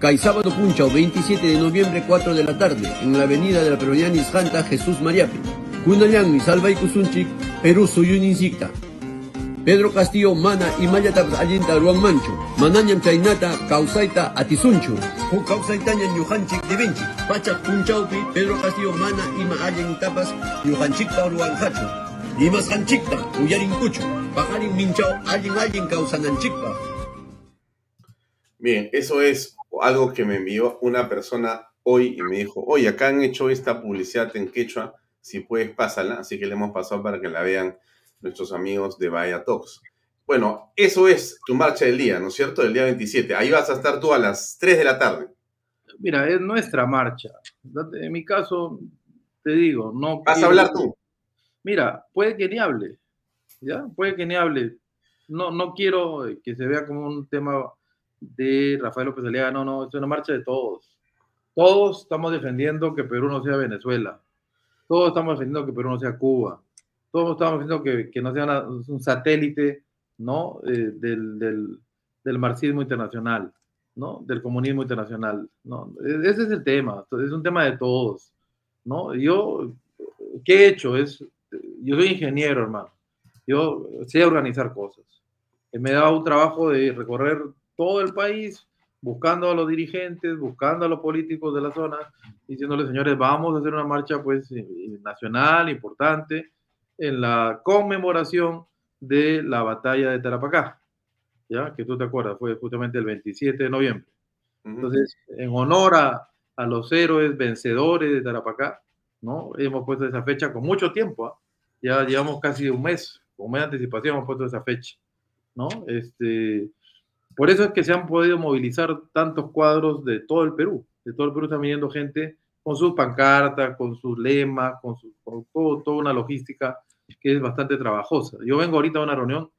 Kai sábado punchao 27 de noviembre 4 de la tarde en la avenida de la peronía Nishanta Jesús Mariapi. Kunayang Salva Kusunchik, Perú Suyuninsikta. Pedro Castillo mana imallatas allinta ruwanmanchu. Manañam chaynata kawsayta atisunchu. Huk kawsaytaña ñujanchik divinchik. Pachak punchawpi Pedro Castillo mana ima allintapas ñujanchikpa ruwanqachu. Imasqanchikta uyarinkuchu. Pajarin minchaw allin allin kawsananchikpa. Bien, eso es algo que me envió una persona hoy y me dijo, oye, acá han hecho esta publicidad en quechua, si puedes pásala, así que le hemos pasado para que la vean nuestros amigos de Bahía Talks. Bueno, eso es tu marcha del día, ¿no es cierto? Del día 27. Ahí vas a estar tú a las 3 de la tarde. Mira, es nuestra marcha. En mi caso, te digo, no... ¿Vas a hablar tú? Mira, puede que ni hable, ¿ya? Puede que ni hable. No, no quiero que se vea como un tema de Rafael López Aliaga, no, no, es una marcha de todos. Todos estamos defendiendo que Perú no sea Venezuela. Todos estamos defendiendo que Perú no sea Cuba todos estamos diciendo que, que no sea un satélite ¿no? Eh, del, del, del, marxismo internacional, ¿no? del comunismo internacional. ¿no? E, ese es el tema, es un tema de todos. ¿no? Yo, ¿qué he hecho? Es, yo soy ingeniero, hermano. Yo sé organizar cosas. Me he dado un trabajo de recorrer todo el país buscando a los dirigentes, buscando a los políticos de la zona, diciéndoles, señores, vamos a hacer una marcha pues eh, nacional, importante, en la conmemoración de la batalla de Tarapacá, ¿ya? Que tú te acuerdas, fue justamente el 27 de noviembre. Entonces, en honor a, a, los héroes vencedores de Tarapacá, ¿no? Hemos puesto esa fecha con mucho tiempo, ¿ah? Ya llevamos casi un mes, con mes de anticipación hemos puesto esa fecha, ¿no? Este, por eso es que se han podido movilizar tantos cuadros de todo el Perú, de todo el Perú está viniendo gente con sus pancartas, con sus lemas, con, su, con todo, toda una logística que es bastante trabajosa. Yo vengo ahorita a una reunión,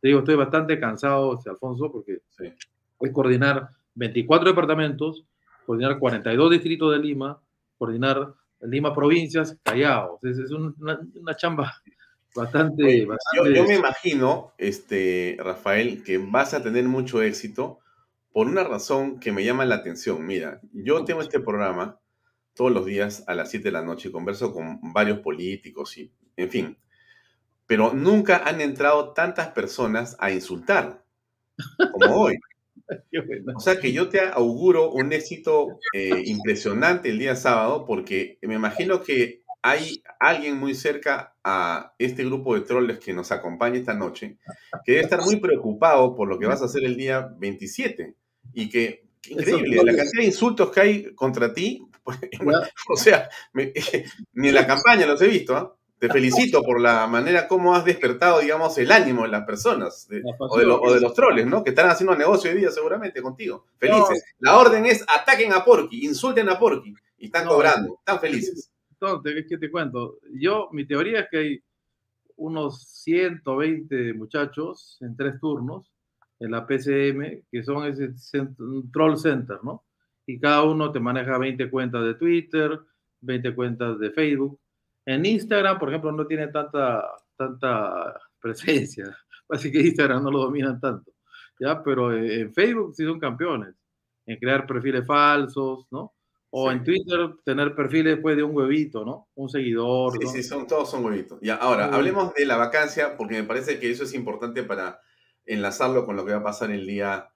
te digo, estoy bastante cansado, Alfonso, porque sí. es coordinar 24 departamentos, coordinar 42 distritos de Lima, coordinar Lima provincias, Callao. Es, es una, una, chamba bastante... Oye, bastante... Yo, yo, me imagino, este, Rafael, que vas a tener mucho éxito por una razón que me llama la atención. Mira, yo tengo este programa todos los días a las 7 de la noche y converso con varios políticos y, en fin, pero nunca han entrado tantas personas a insultar como hoy. O sea que yo te auguro un éxito eh, impresionante el día sábado porque me imagino que hay alguien muy cerca a este grupo de troles que nos acompaña esta noche que debe estar muy preocupado por lo que vas a hacer el día 27 y que, increíble, la cantidad de insultos que hay contra ti, pues, o sea, ni en la campaña los he visto, ¿ah? Te felicito por la manera como has despertado, digamos, el ánimo de las personas o, de los troles, ¿no? Que están haciendo negocio hoy día seguramente contigo. Felices. La orden es ataquen a Porky, insulten a Porky y están cobrando, están felices. Entonces, ¿qué te cuento? Yo, mi teoría es que hay unos 120 muchachos en tres turnos en la PCM, que son ese troll center, ¿no? Y cada uno te maneja 20 cuentas de Twitter, 20 cuentas de Facebook. En Instagram, por ejemplo, no tiene tanta, tanta presencia. Así que Instagram no lo dominan tanto. ¿ya? Pero en Facebook sí son campeones. En crear perfiles falsos, ¿no? O en Twitter tener perfiles después de un huevito, ¿no? Un seguidor. Sí, sí, son, todos son huevitos. Ya, ahora, hablemos de la vacancia, porque me parece que eso es importante para enlazarlo con lo que va a pasar el día,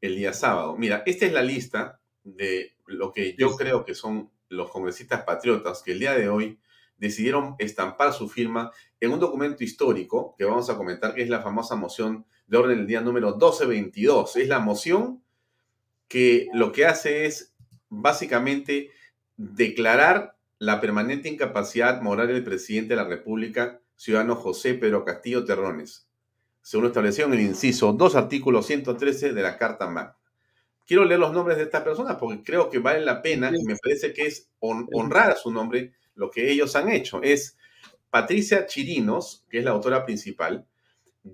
el día sábado. Mira, esta es la lista de lo que yo creo que son los congresistas patriotas que el día de hoy decidieron estampar su firma en un documento histórico que vamos a comentar, que es la famosa moción de orden del día número 1222. Es la moción que lo que hace es básicamente declarar la permanente incapacidad moral del presidente de la República, ciudadano José Pedro Castillo Terrones, según establecido en el inciso 2, artículo 113 de la Carta Magna. Quiero leer los nombres de estas personas porque creo que vale la pena y me parece que es honrar a su nombre lo que ellos han hecho. Es Patricia Chirinos, que es la autora principal,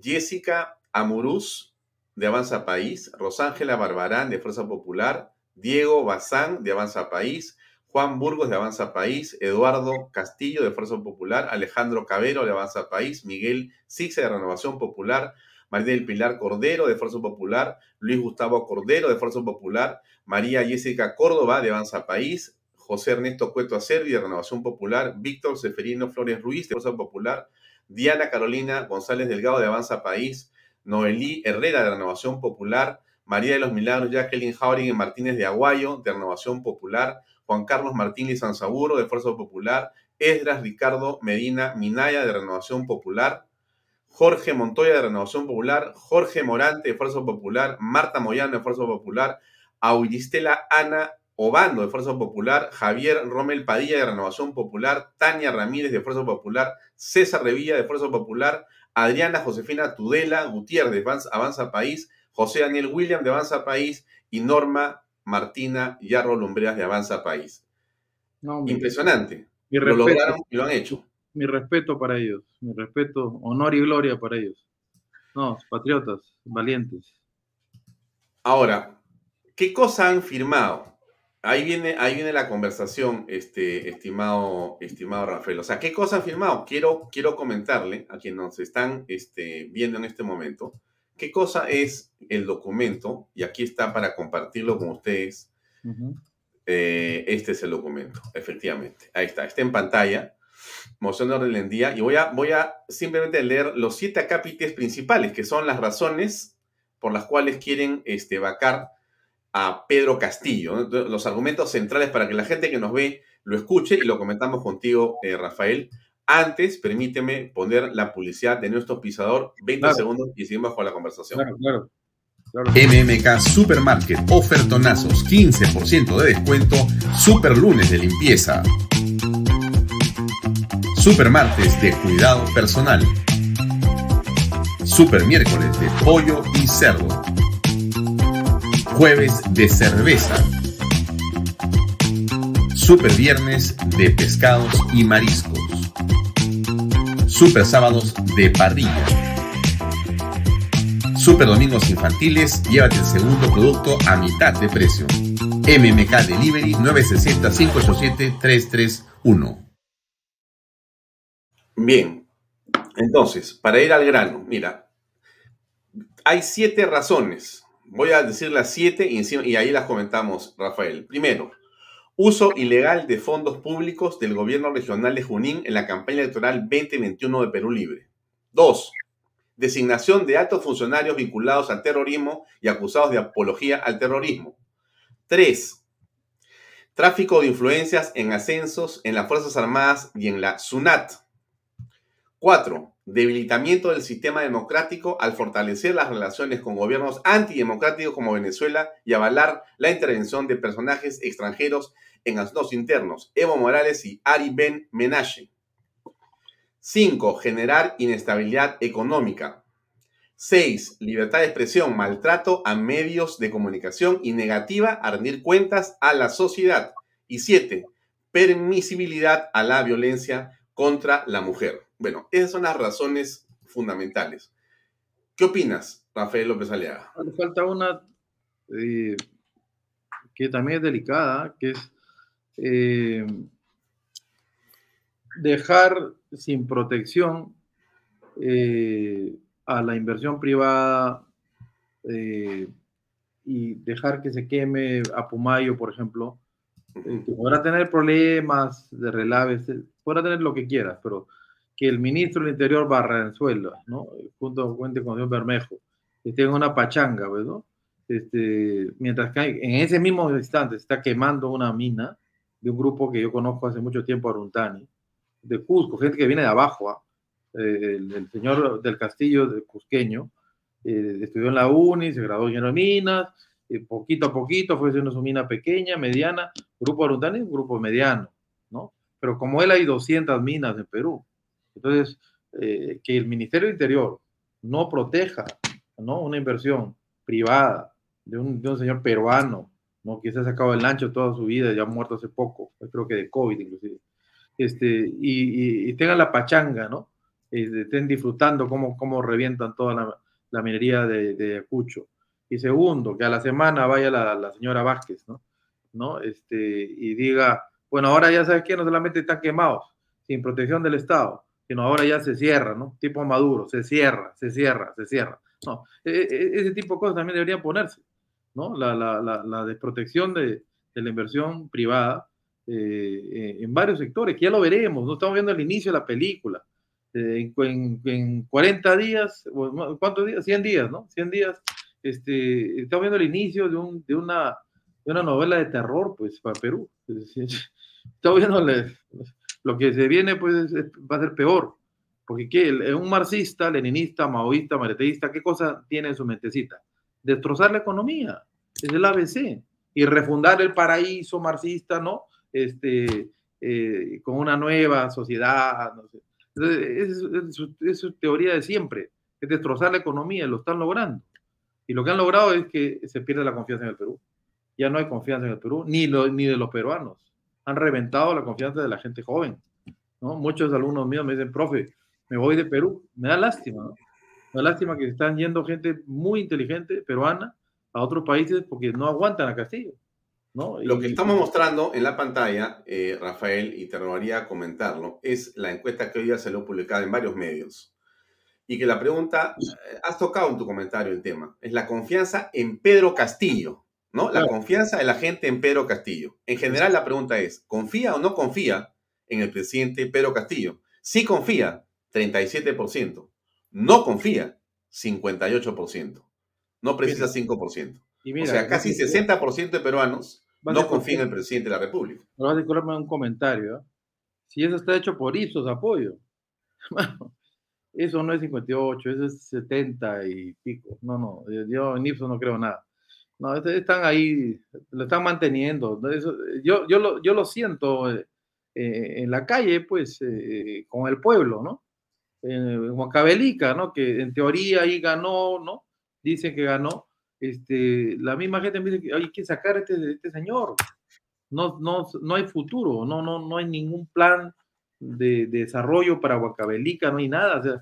Jessica Amuruz, de Avanza País, Rosángela Barbarán, de Fuerza Popular, Diego Bazán, de Avanza País, Juan Burgos, de Avanza País, Eduardo Castillo, de Fuerza Popular, Alejandro Cabero, de Avanza País, Miguel Sixe, de Renovación Popular, María del Pilar Cordero, de Fuerza Popular, Luis Gustavo Cordero, de Fuerza Popular, María Jessica Córdoba, de Avanza País, José Ernesto Cueto Acerbi, de Renovación Popular, Víctor Seferino Flores Ruiz, de Fuerza Popular, Diana Carolina González Delgado, de Avanza País, Noelí Herrera, de Renovación Popular, María de los Milagros Jacqueline Jauregui Martínez de Aguayo, de Renovación Popular, Juan Carlos Martínez Sanzaburo, de Fuerza Popular, Esdras Ricardo Medina Minaya, de Renovación Popular, Jorge Montoya de Renovación Popular, Jorge Morante de Fuerza Popular, Marta Moyano de Fuerza Popular, Auristela Ana Obando de Fuerza Popular, Javier Romel Padilla de Renovación Popular, Tania Ramírez de Fuerza Popular, César Revilla de Fuerza Popular, Adriana Josefina Tudela Gutiérrez de Avanza País, José Daniel William de Avanza País y Norma Martina Yarro Lumbreas de Avanza País. Impresionante. lo lograron y lo han hecho mi respeto para ellos, mi respeto, honor y gloria para ellos. No, patriotas, valientes. Ahora, ¿qué cosa han firmado? Ahí viene, ahí viene la conversación, este, estimado, estimado Rafael. O sea, ¿qué cosa han firmado? Quiero, quiero comentarle a quienes nos están este, viendo en este momento, qué cosa es el documento, y aquí está para compartirlo con ustedes. Eh, este es el documento, efectivamente. Ahí está, está en pantalla moción de orden del día y voy a, voy a simplemente leer los siete acápites principales, que son las razones por las cuales quieren este, vacar a Pedro Castillo. Los argumentos centrales para que la gente que nos ve lo escuche y lo comentamos contigo, eh, Rafael. Antes, permíteme poner la publicidad de nuestro pisador, 20 segundos y seguimos con la conversación. Claro, claro. MMK Supermarket, ofertonazos, 15% de descuento, super lunes de limpieza. Super martes de cuidado personal. Super miércoles de pollo y cerdo. Jueves de cerveza. Super viernes de pescados y mariscos. Super sábados de parrilla. Super domingos infantiles, llévate el segundo producto a mitad de precio. MMK Delivery 960 587 331. Bien, entonces, para ir al grano, mira, hay siete razones. Voy a decir las siete y, ahí las comentamos, Rafael. Primero, uso ilegal de fondos públicos del gobierno regional de Junín en la campaña electoral 2021 de Perú Libre. Dos, designación de altos funcionarios vinculados al terrorismo y acusados de apología al terrorismo. Tres, tráfico de influencias en ascensos en las Fuerzas Armadas y en la SUNAT. Cuatro, debilitamiento del sistema democrático al fortalecer las relaciones con gobiernos antidemocráticos como Venezuela y avalar la intervención de personajes extranjeros en asuntos internos, Evo Morales y Ari Ben Menashe. 5. Generar inestabilidad económica. 6. Libertad de expresión, maltrato a medios de comunicación y negativa a rendir cuentas a la sociedad. Y 7. Permisibilidad a la violencia contra la mujer. Bueno, esas son las razones fundamentales. ¿Qué opinas, Rafael López Aliaga? Le falta una eh, que también es delicada, que es eh, dejar sin protección eh, a la inversión privada y dejar que se queme a Pumayo, por ejemplo, que podrá tener problemas de relaves, podrá tener lo que quieras, pero que el ministro del Interior barra en suelo, ¿no? Junto cuente con Dios Bermejo, que tenga una pachanga, ¿no? Este, mientras que en ese mismo instante está quemando una mina de un grupo que yo conozco hace mucho tiempo, Aruntani, de Cusco, gente que viene de abajo, ¿ah? eh, el, señor del Castillo, de Cusqueño, eh, estudió en la UNI, se graduó en minas, eh, poquito a poquito fue haciendo su mina pequeña, mediana, grupo Aruntani, un grupo mediano, ¿no? Pero como él hay 200 minas en Perú, entonces, eh, que el Ministerio del Interior no proteja ¿no? una inversión privada de un, de un, señor peruano, ¿no? que se ha sacado el ancho toda su vida, ya muerto hace poco, creo que de COVID inclusive, este, y, y, tengan la pachanga, ¿no? Eh, estén disfrutando cómo, cómo revientan toda la, la minería de, de. Y segundo, que a la semana vaya la, la señora Vázquez, ¿no? ¿no? Este, y diga, bueno, ahora ya sabes que no solamente están quemados, sin protección del Estado, sino ahora ya se cierra, ¿no? Tipo Maduro, se cierra, se cierra, se cierra. No, e, e, ese tipo de cosas también deberían ponerse, ¿no? La, la, la, la desprotección de, de, la inversión privada eh, eh en varios sectores, que ya lo veremos, no estamos viendo el inicio de la película. Eh, en, en, 40 días, ¿cuántos días? 100 días, ¿no? 100 días, este, estamos viendo el inicio de, un, de, una, de una novela de terror, pues, para Perú. Estamos viendo lo que se viene pues va a ser peor. Porque ¿qué? un marxista, leninista, maoísta, mareteísta, ¿qué cosa tiene en su mentecita? Destrozar la economía. Es el ABC. Y refundar el paraíso marxista, ¿no? Este, eh, con una nueva sociedad. No sé. es, es, es, su teoría de siempre. Es destrozar la economía. Lo están logrando. Y lo que han logrado es que se pierde la confianza en el Perú. Ya no hay confianza en el Perú, ni, lo, ni de los peruanos han reventado la confianza de la gente joven. ¿no? Muchos alumnos míos me dicen, profe, me voy de Perú. Me da lástima, ¿no? Me da lástima que están yendo gente muy inteligente, peruana, a otros países porque no aguantan a Castillo. ¿no? Lo que estamos mostrando en la pantalla, eh, Rafael, y te robaría comentarlo, es la encuesta que hoy ya salió publicada en varios medios. Y que la pregunta, eh, has tocado en tu comentario el tema, es la confianza en Pedro Castillo. ¿No? La confianza de la gente en Pedro Castillo. En general la pregunta es, ¿confía o no confía en el presidente Pedro Castillo? Sí confía, 37%. No confía, 58%. No precisa 5%. o sea, casi 60% de peruanos no confían en el presidente de la República. Vas a un comentario. ¿eh? Si eso está hecho por Ipsos apoyo, eso no es 58, eso es 70 y pico. No, no, yo en Ipsos no creo nada. No, están ahí, lo están manteniendo. yo, yo, lo, yo lo siento eh, eh, en la calle, pues, eh, con el pueblo, ¿no? En Huancabelica, ¿no? Que en teoría ahí ganó, ¿no? Dicen que ganó. Este, la misma gente me dice que hay que sacar a este, este señor. No, no, no hay futuro, no, no, no hay ningún plan de, de desarrollo para Huancabelica, no hay nada. O sea,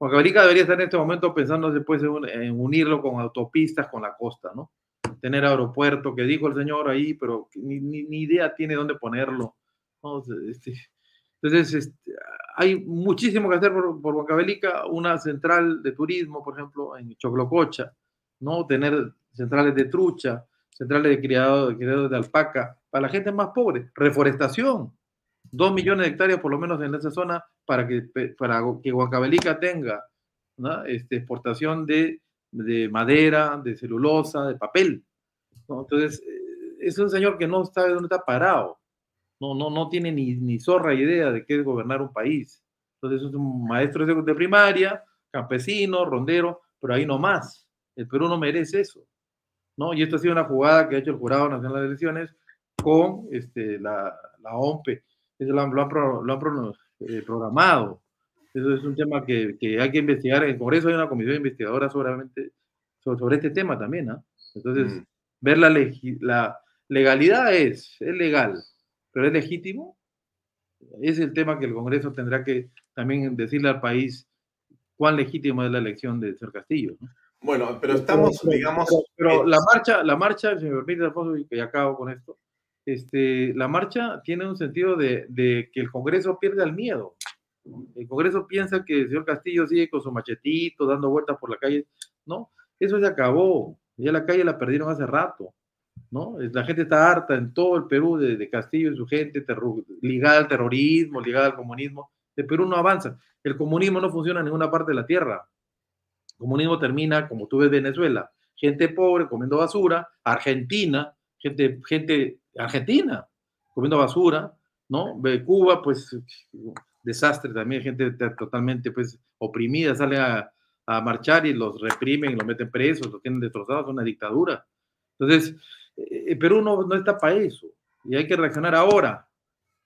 Huancabelica debería estar en este momento pensando después en unirlo con autopistas con la costa, ¿no? Tener aeropuerto, que dijo el señor ahí, pero ni, ni, ni idea tiene dónde ponerlo. Este, entonces, este, hay muchísimo que hacer por, por Huancavelica, una central de turismo, por ejemplo, en Choclococha, ¿no? Tener centrales de trucha, centrales de criados de, de alpaca, para la gente más pobre, reforestación, dos millones de hectáreas por lo menos en esa zona para que, para que Huancavelica tenga ¿no? este, exportación de de madera, de celulosa, de papel. ¿no? Entonces, eh, es un señor que no sabe dónde está parado. No, no, no tiene ni, ni zorra idea de qué es gobernar un país. Entonces, es un maestro de primaria, campesino, rondero, pero ahí no más. El Perú no merece eso. ¿no? Y esto ha sido una jugada que ha hecho el Jurado Nacional de Elecciones con este, la, la OMPE. Eso lo han, lo han, lo han eh, programado. Eso es un tema que, que, hay que investigar. En el Congreso hay una comisión investigadora sobre, sobre, este tema también. ¿no? Entonces, mm. ver la, la legalidad es, es legal, pero es legítimo. es el tema que el Congreso tendrá que también decirle al país cuán legítima es la elección de Ser Castillo. Bueno, pero estamos, digamos... Pero, la marcha, la marcha, si me permite, Alfonso, y que ya acabo con esto, este, la marcha tiene un sentido de, de, que el Congreso pierde el miedo. El Congreso piensa que el señor Castillo sigue con su machetito, dando vueltas por la calle. No, eso se acabó. Ya la calle la perdieron hace rato. ¿no? La gente está harta en todo el Perú de, de Castillo y su gente ligada al terrorismo, ligada al comunismo. El Perú no avanza. El comunismo no funciona en ninguna parte de la tierra. El comunismo termina, como tú ves, Venezuela, gente pobre comiendo basura, Argentina, gente, gente argentina comiendo basura, ¿no? Cuba, pues desastre también, gente totalmente pues oprimida, sale a, a marchar y los reprimen, los meten presos, los tienen destrozados, es una dictadura. Entonces, eh, Perú no, no está para eso y hay que reaccionar ahora,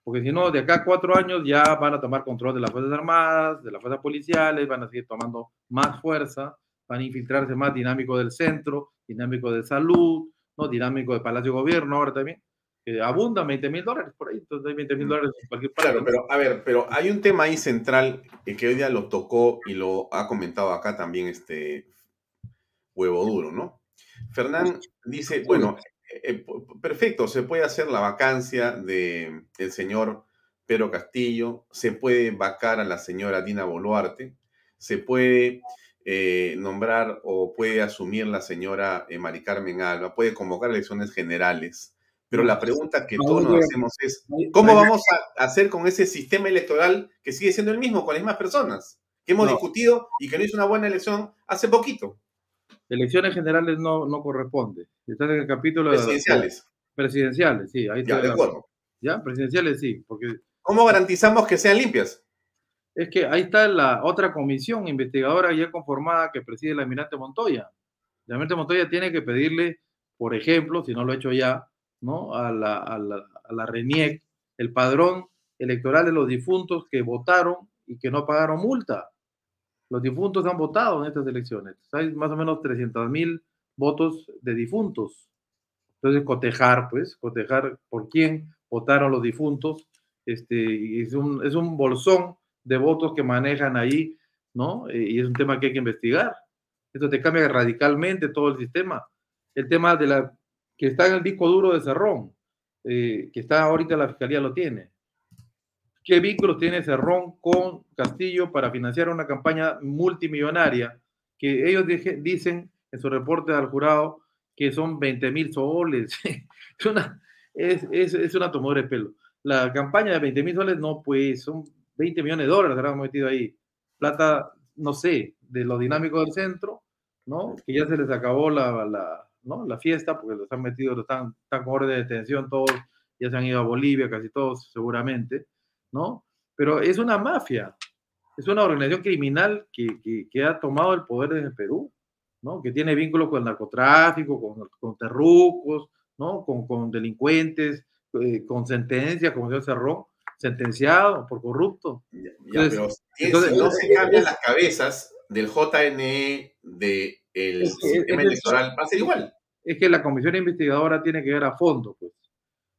porque si no, de acá a cuatro años ya van a tomar control de las Fuerzas Armadas, de las Fuerzas Policiales, van a seguir tomando más fuerza, van a infiltrarse más dinámico del centro, dinámico de salud, ¿no? dinámico de Palacio Gobierno ahora también. Que abundan 20 mil dólares por ahí, entonces hay 20 mil dólares en cualquier parte. Claro, pero a ver, pero hay un tema ahí central que hoy día lo tocó y lo ha comentado acá también este huevo duro, ¿no? Fernán dice, bueno, eh, perfecto, se puede hacer la vacancia del el señor Pedro Castillo, se puede vacar a la señora Dina Boluarte, se puede eh, nombrar o puede asumir la señora eh, Mari Carmen Alba, puede convocar elecciones generales. Pero la pregunta que todos nos hacemos es, ¿cómo vamos a hacer con ese sistema electoral que sigue siendo el mismo, con las mismas personas, que hemos discutido y que no hizo una buena elección hace poquito? Elecciones generales no, no corresponde. Está en el capítulo presidenciales. De, presidenciales, sí. Ahí ya, de acuerdo. ¿Ya? Presidenciales, sí. Porque, ¿Cómo garantizamos que sean limpias? Es que ahí está la otra comisión investigadora ya conformada que preside el almirante Montoya. El almirante Montoya tiene que pedirle, por ejemplo, si no lo ha hecho ya, ¿no? a, la, a, la, a la RENIEC el padrón electoral de los difuntos que votaron y que no pagaron multa. Los difuntos han votado en estas elecciones. Hay más o menos 300 mil votos de difuntos. Entonces, cotejar, pues, cotejar por quién votaron los difuntos. Este, es, un, es un bolsón de votos que manejan ahí, ¿no? Eh, y es un tema que hay que investigar. Esto te cambia radicalmente todo el sistema. El tema de la que está en el disco duro de Cerrón, eh, que está ahorita la fiscalía lo tiene. ¿Qué vínculos tiene Cerrón con Castillo para financiar una campaña multimillonaria que ellos dicen en su reporte al jurado que son 20 mil soles? es, una, es, tomadura de pelo. La campaña de 20 mil soles, no, pues son 20 millones de dólares, se metido ahí. Plata, no sé, de lo dinámico del centro, ¿no? Que ya se les acabó la, la, ¿no? la fiesta porque los han metido, están, están con orden de detención todos, ya se han ido a Bolivia, casi todos seguramente ¿no? Pero es una mafia, es una organización criminal que, que, que ha tomado el poder el Perú, ¿no? Que tiene vínculos con el narcotráfico, con, con terrucos, ¿no? Con, con delincuentes, eh, con sentencia, como se cerró, sentenciado por corrupto. Ya, entonces, pero entonces, no se cambian las cabezas del JNE, del de sistema electoral, va a ser igual. Es que la comisión investigadora tiene que ver a fondo, pues,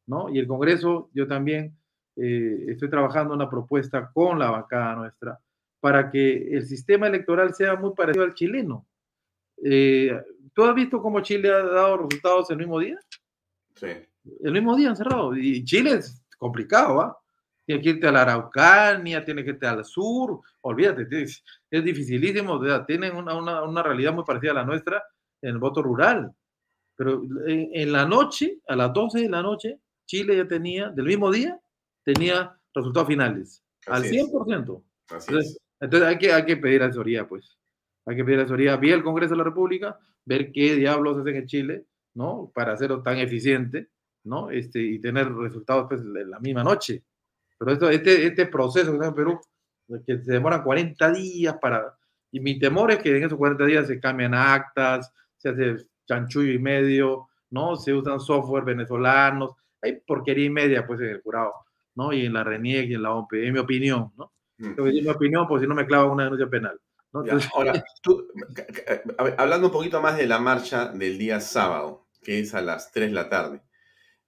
¿no? Y el Congreso, yo también eh, estoy trabajando una propuesta con la bancada nuestra para que el sistema electoral sea muy parecido al chileno. Eh, ¿Tú has visto cómo Chile ha dado resultados el mismo día? Sí. El mismo día han cerrado. Y Chile es complicado, ¿va? Tiene que irte a la Araucanía, tiene que irte al sur, olvídate, es, es dificilísimo, tienen una, una, una, realidad muy parecida a la nuestra en el voto rural. Pero en, en la noche, a las 12 de la noche, Chile ya tenía, del mismo día, tenía resultados finales, Así al 100%. Así entonces, entonces hay, que, hay que pedir asesoría, pues. Hay que pedir asesoría vía el Congreso de la República, ver qué diablos hacen en Chile, ¿no? Para hacerlo tan eficiente, ¿no? Este, y tener resultados pues, en la misma noche. Pero esto, este, este proceso que está en Perú, que se demora 40 días para... Y mi temor es que en esos 40 días se cambian actas, se hace chanchullo y medio, ¿no? Se usan software venezolanos, hay porquería y media, pues, en el jurado. ¿no? Y en la RENIEC y en la OMP, en mi opinión, ¿no? Mm. Mi opinión, por si no me clava una denuncia penal. ¿no? Ya, ahora, tú, hablando un poquito más de la marcha del día sábado, que es a las 3 de la tarde,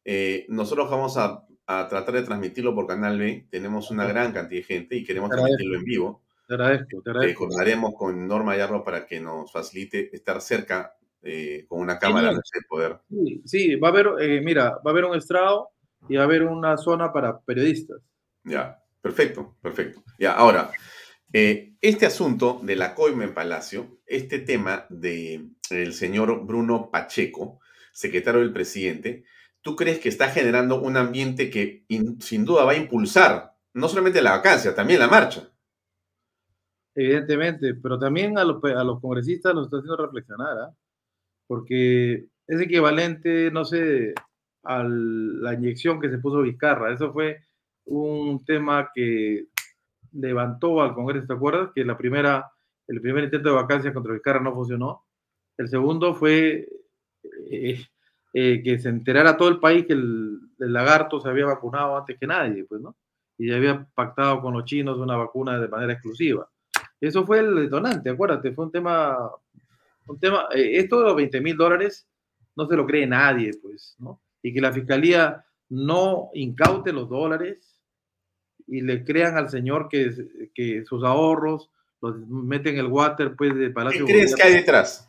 eh, nosotros vamos a a tratar de transmitirlo por Canal B. Tenemos una gran cantidad de gente y queremos transmitirlo en vivo. Te agradezco, te Eh, agradezco. coordinaremos con Norma Yarro para que nos facilite estar cerca eh, con una cámara de poder. Sí, sí, va a haber, eh, mira, va a haber un estrado y va a haber una zona para periodistas. Ya, perfecto, perfecto. Ya, ahora, eh, este asunto de la coima en Palacio, este tema del señor Bruno Pacheco, secretario del presidente, ¿tú crees que está generando un ambiente que in- sin duda va a impulsar no solamente la vacancia, también la marcha? Evidentemente, pero también a los, a los congresistas los está haciendo reflexionar, ¿ah? porque es equivalente, no sé, a la inyección que se puso Vizcarra. Eso fue un tema que levantó al Congreso, ¿te acuerdas? Que la primera, el primer intento de vacancia contra Vizcarra no funcionó. El segundo fue eh, eh, que se enterara todo el país que el, el lagarto se había vacunado antes que nadie, pues, ¿no? Y había pactado con los chinos una vacuna de manera exclusiva. Eso fue el detonante, acuérdate, fue un tema, un tema, eh, esto de los 20 mil dólares no se lo cree nadie, pues, ¿no? Y que la fiscalía no incaute los dólares y le crean al señor que, que sus ahorros los meten en el water, pues, de ¿Qué Palacio crees que hay detrás?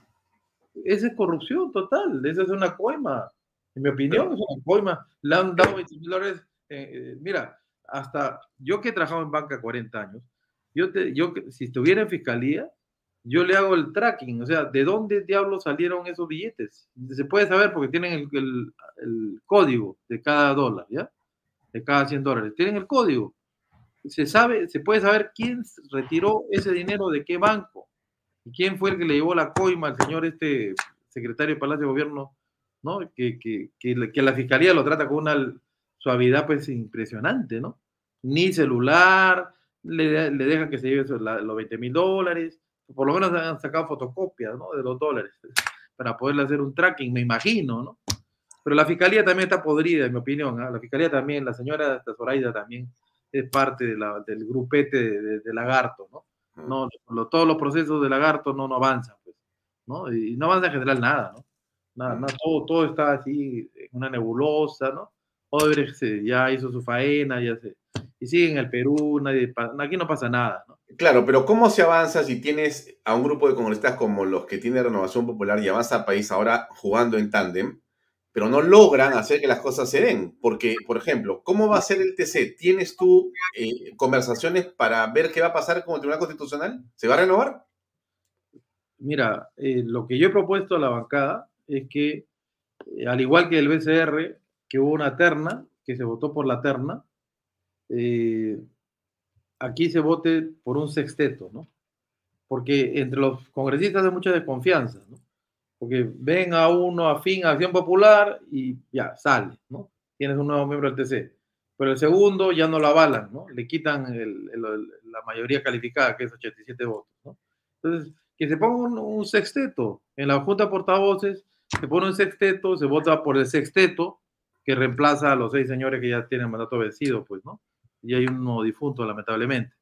Esa es corrupción total, esa es una coima. En mi opinión, es una coima. Le han dado 20 mil dólares. eh, eh, mira, hasta yo que he trabajado en banca 40 años, yo, te, yo si estuviera en fiscalía, yo le hago el tracking, o sea, ¿de dónde diablos salieron esos billetes? Se puede saber porque tienen el, el- el código de cada dólar, ¿ya? De cada 100 dólares. Tienen el código. Se sabe, se puede saber quién retiró ese dinero de qué banco. ¿Y quién fue el que le llevó la coima al señor este secretario de Palacio de Gobierno? ¿no? Que, que, que, la- fiscalía lo trata con una suavidad pues impresionante, ¿no? Ni celular, le, dejan que se lleve los 20 mil dólares, por lo menos han sacado fotocopias, ¿no? De los dólares, para poderle hacer un tracking, me imagino, ¿no? Pero la fiscalía también está podrida, en mi opinión, ¿ah? La fiscalía también, la señora Zoraida también es parte del grupete de- de Lagarto, ¿no? No, lo- todos los procesos de lagarto no, no avanzan, pues, ¿no? Y no avanza en general nada, ¿no? Nada, nada, todo, todo está así en una nebulosa, ¿no? Odebrecht ya hizo su faena, ya se... Y sigue en el Perú, nadie, aquí no pasa nada, ¿no? Claro, pero ¿cómo se avanza si tienes a un grupo de congresistas como los que tiene Renovación Popular y Avanza al País ahora jugando en tándem, pero no logran hacer que las cosas se den? Porque, por ejemplo, ¿cómo va a ser el TC? ¿Tienes tú eh, conversaciones para ver qué va a pasar con el Tribunal Constitucional? ¿Se va a renovar? Mira, eh, lo que yo he propuesto a la bancada es que, eh, al igual que el BCR, que hubo una terna, que se votó por la terna, aquí se vote por un sexteto, ¿no? Porque entre los congresistas hay mucha desconfianza, ¿no? Porque ven a uno afín a Acción Popular y ya, sale, ¿no? Tienes un nuevo miembro del TC. Pero el segundo ya no lo avalan, ¿no? Le quitan el- la mayoría calificada, que es 87 votos, ¿no? Entonces, que se ponga un, un sexteto. En la Junta de Portavoces se pone un sexteto, se vota por el sexteto, que reemplaza a los seis señores que ya tienen mandato vencido, pues, ¿no? Y hay uno difunto, lamentablemente,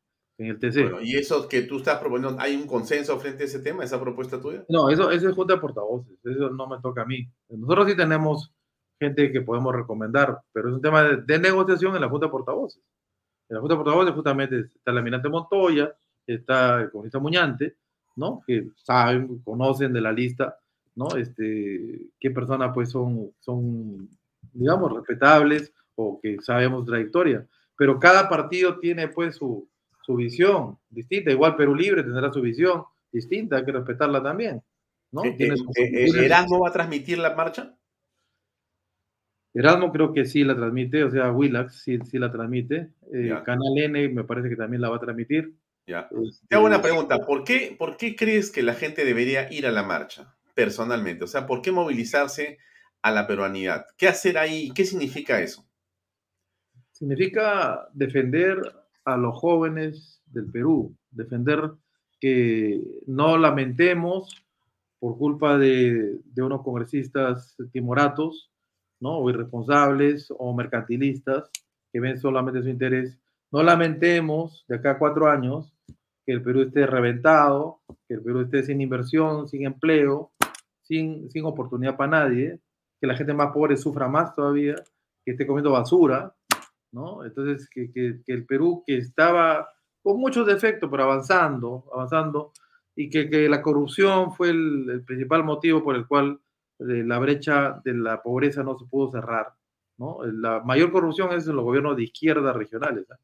en el TC. Bueno, y eso que tú estás proponiendo, ¿hay un consenso frente a ese tema, esa propuesta tuya? No, eso, eso es Junta de Portavoces, eso no me toca a mí. Nosotros sí tenemos gente que podemos recomendar, pero es un tema de, de negociación en la Junta de Portavoces. En la Junta de Portavoces justamente está el almirante Montoya, está el comunista Muñante, ¿no? Que saben, conocen de la lista, ¿no? Este, qué personas pues son, son, digamos, respetables o que sabemos trayectoria. Pero cada partido tiene pues su, su visión distinta. Igual Perú Libre tendrá su visión distinta, hay que respetarla también. ¿no? Eh, eh, eh, ¿Erasmo va a transmitir la marcha? Erasmo creo que sí la transmite, o sea, Willax sí, sí la transmite. Canal N me parece que también la va a transmitir. Ya. Este, Te hago una pregunta, ¿por qué, ¿por qué crees que la gente debería ir a la marcha, personalmente? O sea, ¿por qué movilizarse a la peruanidad? ¿Qué hacer ahí? ¿Qué significa eso? Significa defender a los jóvenes del Perú, defender que no lamentemos por culpa de, unos congresistas timoratos, ¿no? o irresponsables o mercantilistas que ven solamente su interés. No lamentemos de acá a cuatro años que el Perú esté reventado, que el Perú esté sin inversión, sin empleo, sin, sin oportunidad para nadie, que la gente más pobre sufra más todavía, que esté comiendo basura, ¿no? Entonces, que, el Perú, que estaba con muchos defectos, pero avanzando, avanzando, y que, la corrupción fue el, principal motivo por el cual eh, la brecha de la pobreza no se pudo cerrar. ¿no? La mayor corrupción es en los gobiernos de izquierda regionales, ¿eh?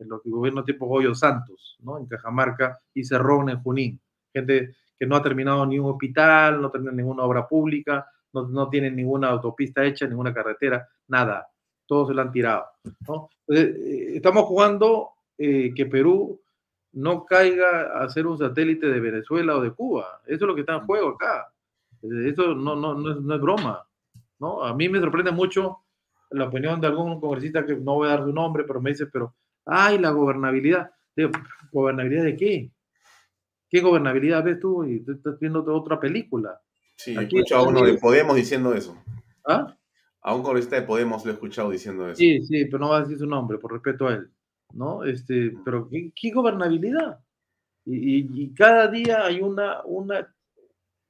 en los gobiernos tipo Goyo Santos, ¿no? en Cajamarca y Cerrón en Junín. Gente que no ha terminado ni un hospital, no termina ninguna obra pública, no, no tiene ninguna autopista hecha, ninguna carretera, nada. Todos se lo han tirado. ¿no? Entonces, eh, estamos jugando eh, que Perú no caiga a ser un satélite de Venezuela o de Cuba. Eso es lo que está en juego acá. Eso no, no, no, es, no es broma. ¿no? A mí me sorprende mucho la opinión de algún congresista que no voy a dar su nombre, pero me dice, pero, ay, la gobernabilidad. Digo, ¿gobernabilidad de qué? ¿Qué gobernabilidad ves tú? Y tú estás viendo otra película. Sí, Aquí, he escuchado a uno de Podemos diciendo eso. ¿Ah? A un congresista de Podemos lo he escuchado diciendo eso. Sí, sí, pero no va a decir su nombre, por respeto a él. ¿no? Este, pero ¿qué, qué gobernabilidad? Y, y, y, cada día hay una, una,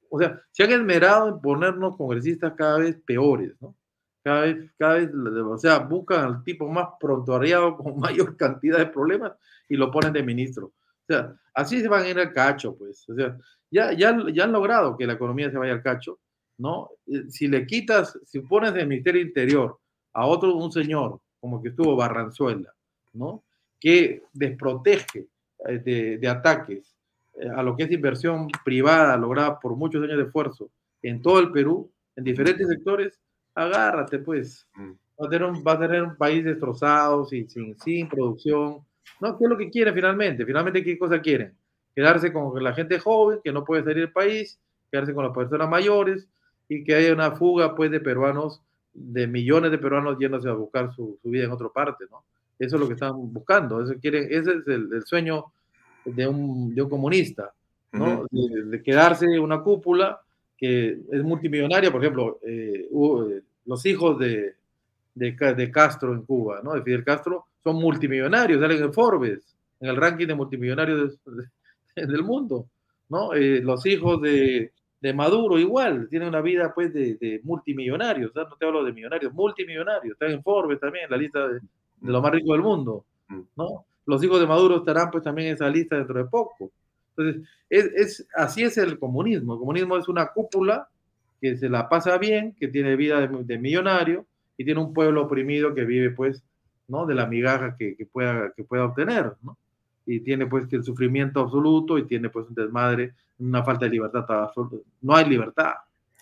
o sea, se han esmerado en ponernos congresistas cada vez peores, ¿no? Cada vez, cada vez, o sea, buscan al tipo más prontuariado con mayor cantidad de problemas y lo ponen de ministro. O sea, así se van a ir al cacho, pues. O sea, ya, ya, ya han logrado que la economía se vaya al cacho, ¿no? Si le quitas, si pones del Ministerio Interior a otro, un señor, como que estuvo Barranzuela, ¿no? Que desprotege de, de ataques a lo que es inversión privada lograda por muchos años de esfuerzo en todo el Perú, en diferentes sectores, agárrate, pues. Va a tener un, va a tener un país destrozado, sin, sin, sin producción. ¿No? ¿Qué es lo que quieren finalmente? Finalmente, ¿qué cosa quieren? Quedarse con la gente joven que no puede salir del país, quedarse con las personas mayores y que haya una fuga, pues, de peruanos, de millones de peruanos yéndose a buscar su, su vida en otra parte, ¿no? Eso es lo que están buscando. Eso quieren, ese es el, el sueño de un, de un comunista, ¿no? Uh -huh. de, de, quedarse en una cúpula que es multimillonaria, por ejemplo, eh, uh, los hijos de, de, Castro en Cuba, ¿no? De Fidel Castro, son multimillonarios, salen en Forbes, en el ranking de multimillonarios de, del mundo, ¿no? Eh, los hijos de, de, Maduro igual, tienen una vida pues de, multimillonarios, ¿no? no te hablo de millonarios, multimillonarios, están en Forbes también, en la lista de, de los más ricos del mundo, ¿no? los hijos de Maduro estarán pues también en esa lista dentro de poco. Entonces, es, es, así es el comunismo. El comunismo es una cúpula que se la pasa bien, que tiene vida de, de millonario y tiene un pueblo oprimido que vive pues, ¿no? De la migaja que, que, pueda, que pueda obtener, ¿no? Y tiene pues que el sufrimiento absoluto y tiene pues un desmadre, una falta de libertad absoluta. No hay libertad.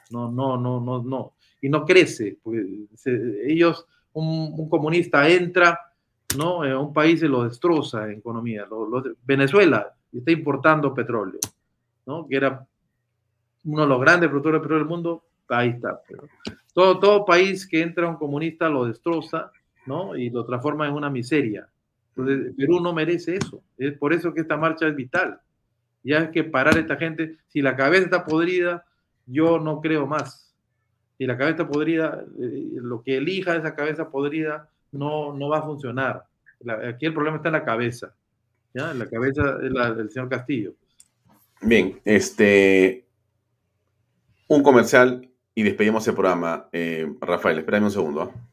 No, no, no, no, no. Y no crece. Pues, se, ellos, un, un comunista entra ¿no? Eh, un país se lo destroza en economía. Lo, lo, Venezuela está importando petróleo, ¿no? Que era uno de los grandes productores de petróleo del mundo, ahí está. Pero todo, todo país que entra un comunista lo destroza, ¿no? Y lo transforma en una miseria. Perú no merece eso. Es por eso que esta marcha es vital. Ya hay que parar a esta gente. Si la cabeza está podrida, yo no creo más. Si la cabeza está podrida, eh, lo que elija esa cabeza podrida no, no va a funcionar. Aquí el problema está en la cabeza. ¿ya? En la cabeza del señor Castillo. Bien, este. Un comercial y despedimos el programa. Eh, Rafael, espérame un segundo. ¿eh?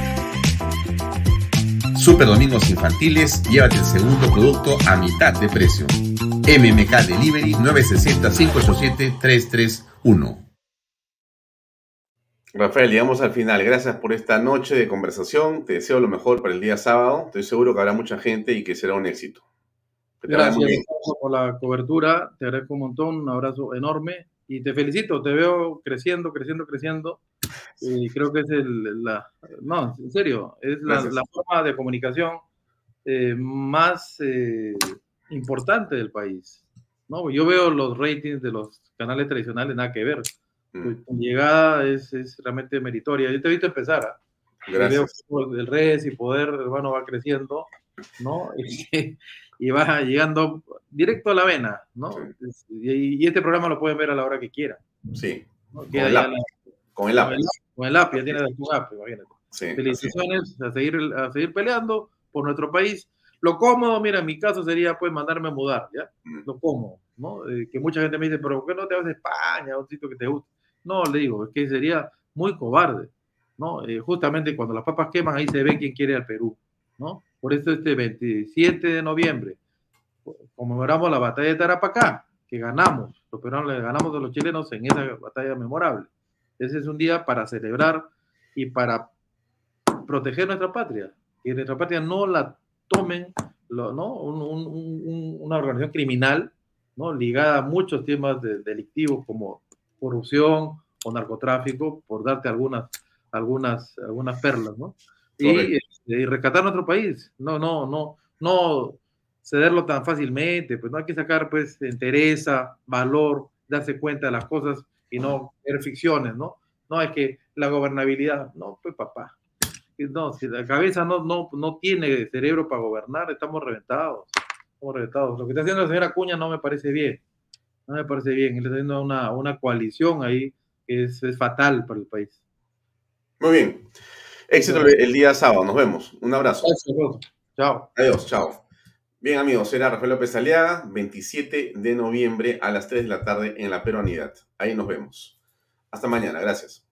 Super domingos infantiles, llévate el segundo producto a mitad de precio. MMK Delivery 960-587-331. Rafael, llegamos al final. Gracias por esta noche de conversación. Te deseo lo mejor para el día sábado. Estoy seguro que habrá mucha gente y que será un éxito. Gracias por la cobertura, te agradezco un montón, un abrazo enorme y te felicito, te veo creciendo, creciendo, creciendo y creo que es el, la, no, en serio, es la, la forma de comunicación eh, más eh, importante del país. ¿no? Yo veo los ratings de los canales tradicionales, nada que ver. Mm. Tu llegada es, es, realmente meritoria. Yo te he visto empezar. ¿eh? Gracias. Veo el res y poder, hermano, va creciendo ¿no? Y, va llegando directo a la vena, ¿no? Y, este programa lo pueden ver a la hora que quieran. Sí. Con, el app. con el app. Con el ya tiene un app, imagínate. Felicitaciones a seguir, a seguir peleando por nuestro país. Lo cómodo, mira, en mi caso sería pues mandarme a mudar, ¿ya? Mm. Lo cómodo, ¿no? Eh, que mucha gente me dice, pero ¿por qué no te vas a España, un sitio que te guste? No, le digo, es que sería muy cobarde, ¿no? Eh, justamente cuando las papas queman, ahí se ve quién quiere al Perú, ¿no? Por eso este 27 de noviembre conmemoramos la batalla de Tarapacá, que ganamos, los peruanos le ganamos a los chilenos en esa batalla memorable. Ese es un día para celebrar y para proteger nuestra patria, que nuestra patria no la tomen ¿no? una organización criminal ¿no? ligada a muchos temas delictivos como corrupción o narcotráfico, por darte algunas, algunas, algunas perlas, ¿no? Este, y, rescatar nuestro país, no, no, no, no cederlo tan fácilmente, pues no hay que sacar pues entereza, valor, darse cuenta de las cosas y no ver ficciones, ¿no? No es que la gobernabilidad, no, pues papá, no, si la cabeza no, no, no tiene cerebro para gobernar, estamos reventados. Estamos reventados. Lo que está haciendo la señora Cuña no me parece bien. No me parece bien. Él está haciendo una, una coalición ahí que es, fatal para el país. Muy bien. Éxito el día sábado. Nos vemos. Un abrazo. Chao. Adiós. Chao. Bien, amigos, era Rafael López Aliaga, 27 de noviembre a las 3 de la tarde en la Peruanidad. Ahí nos vemos. Hasta mañana. Gracias.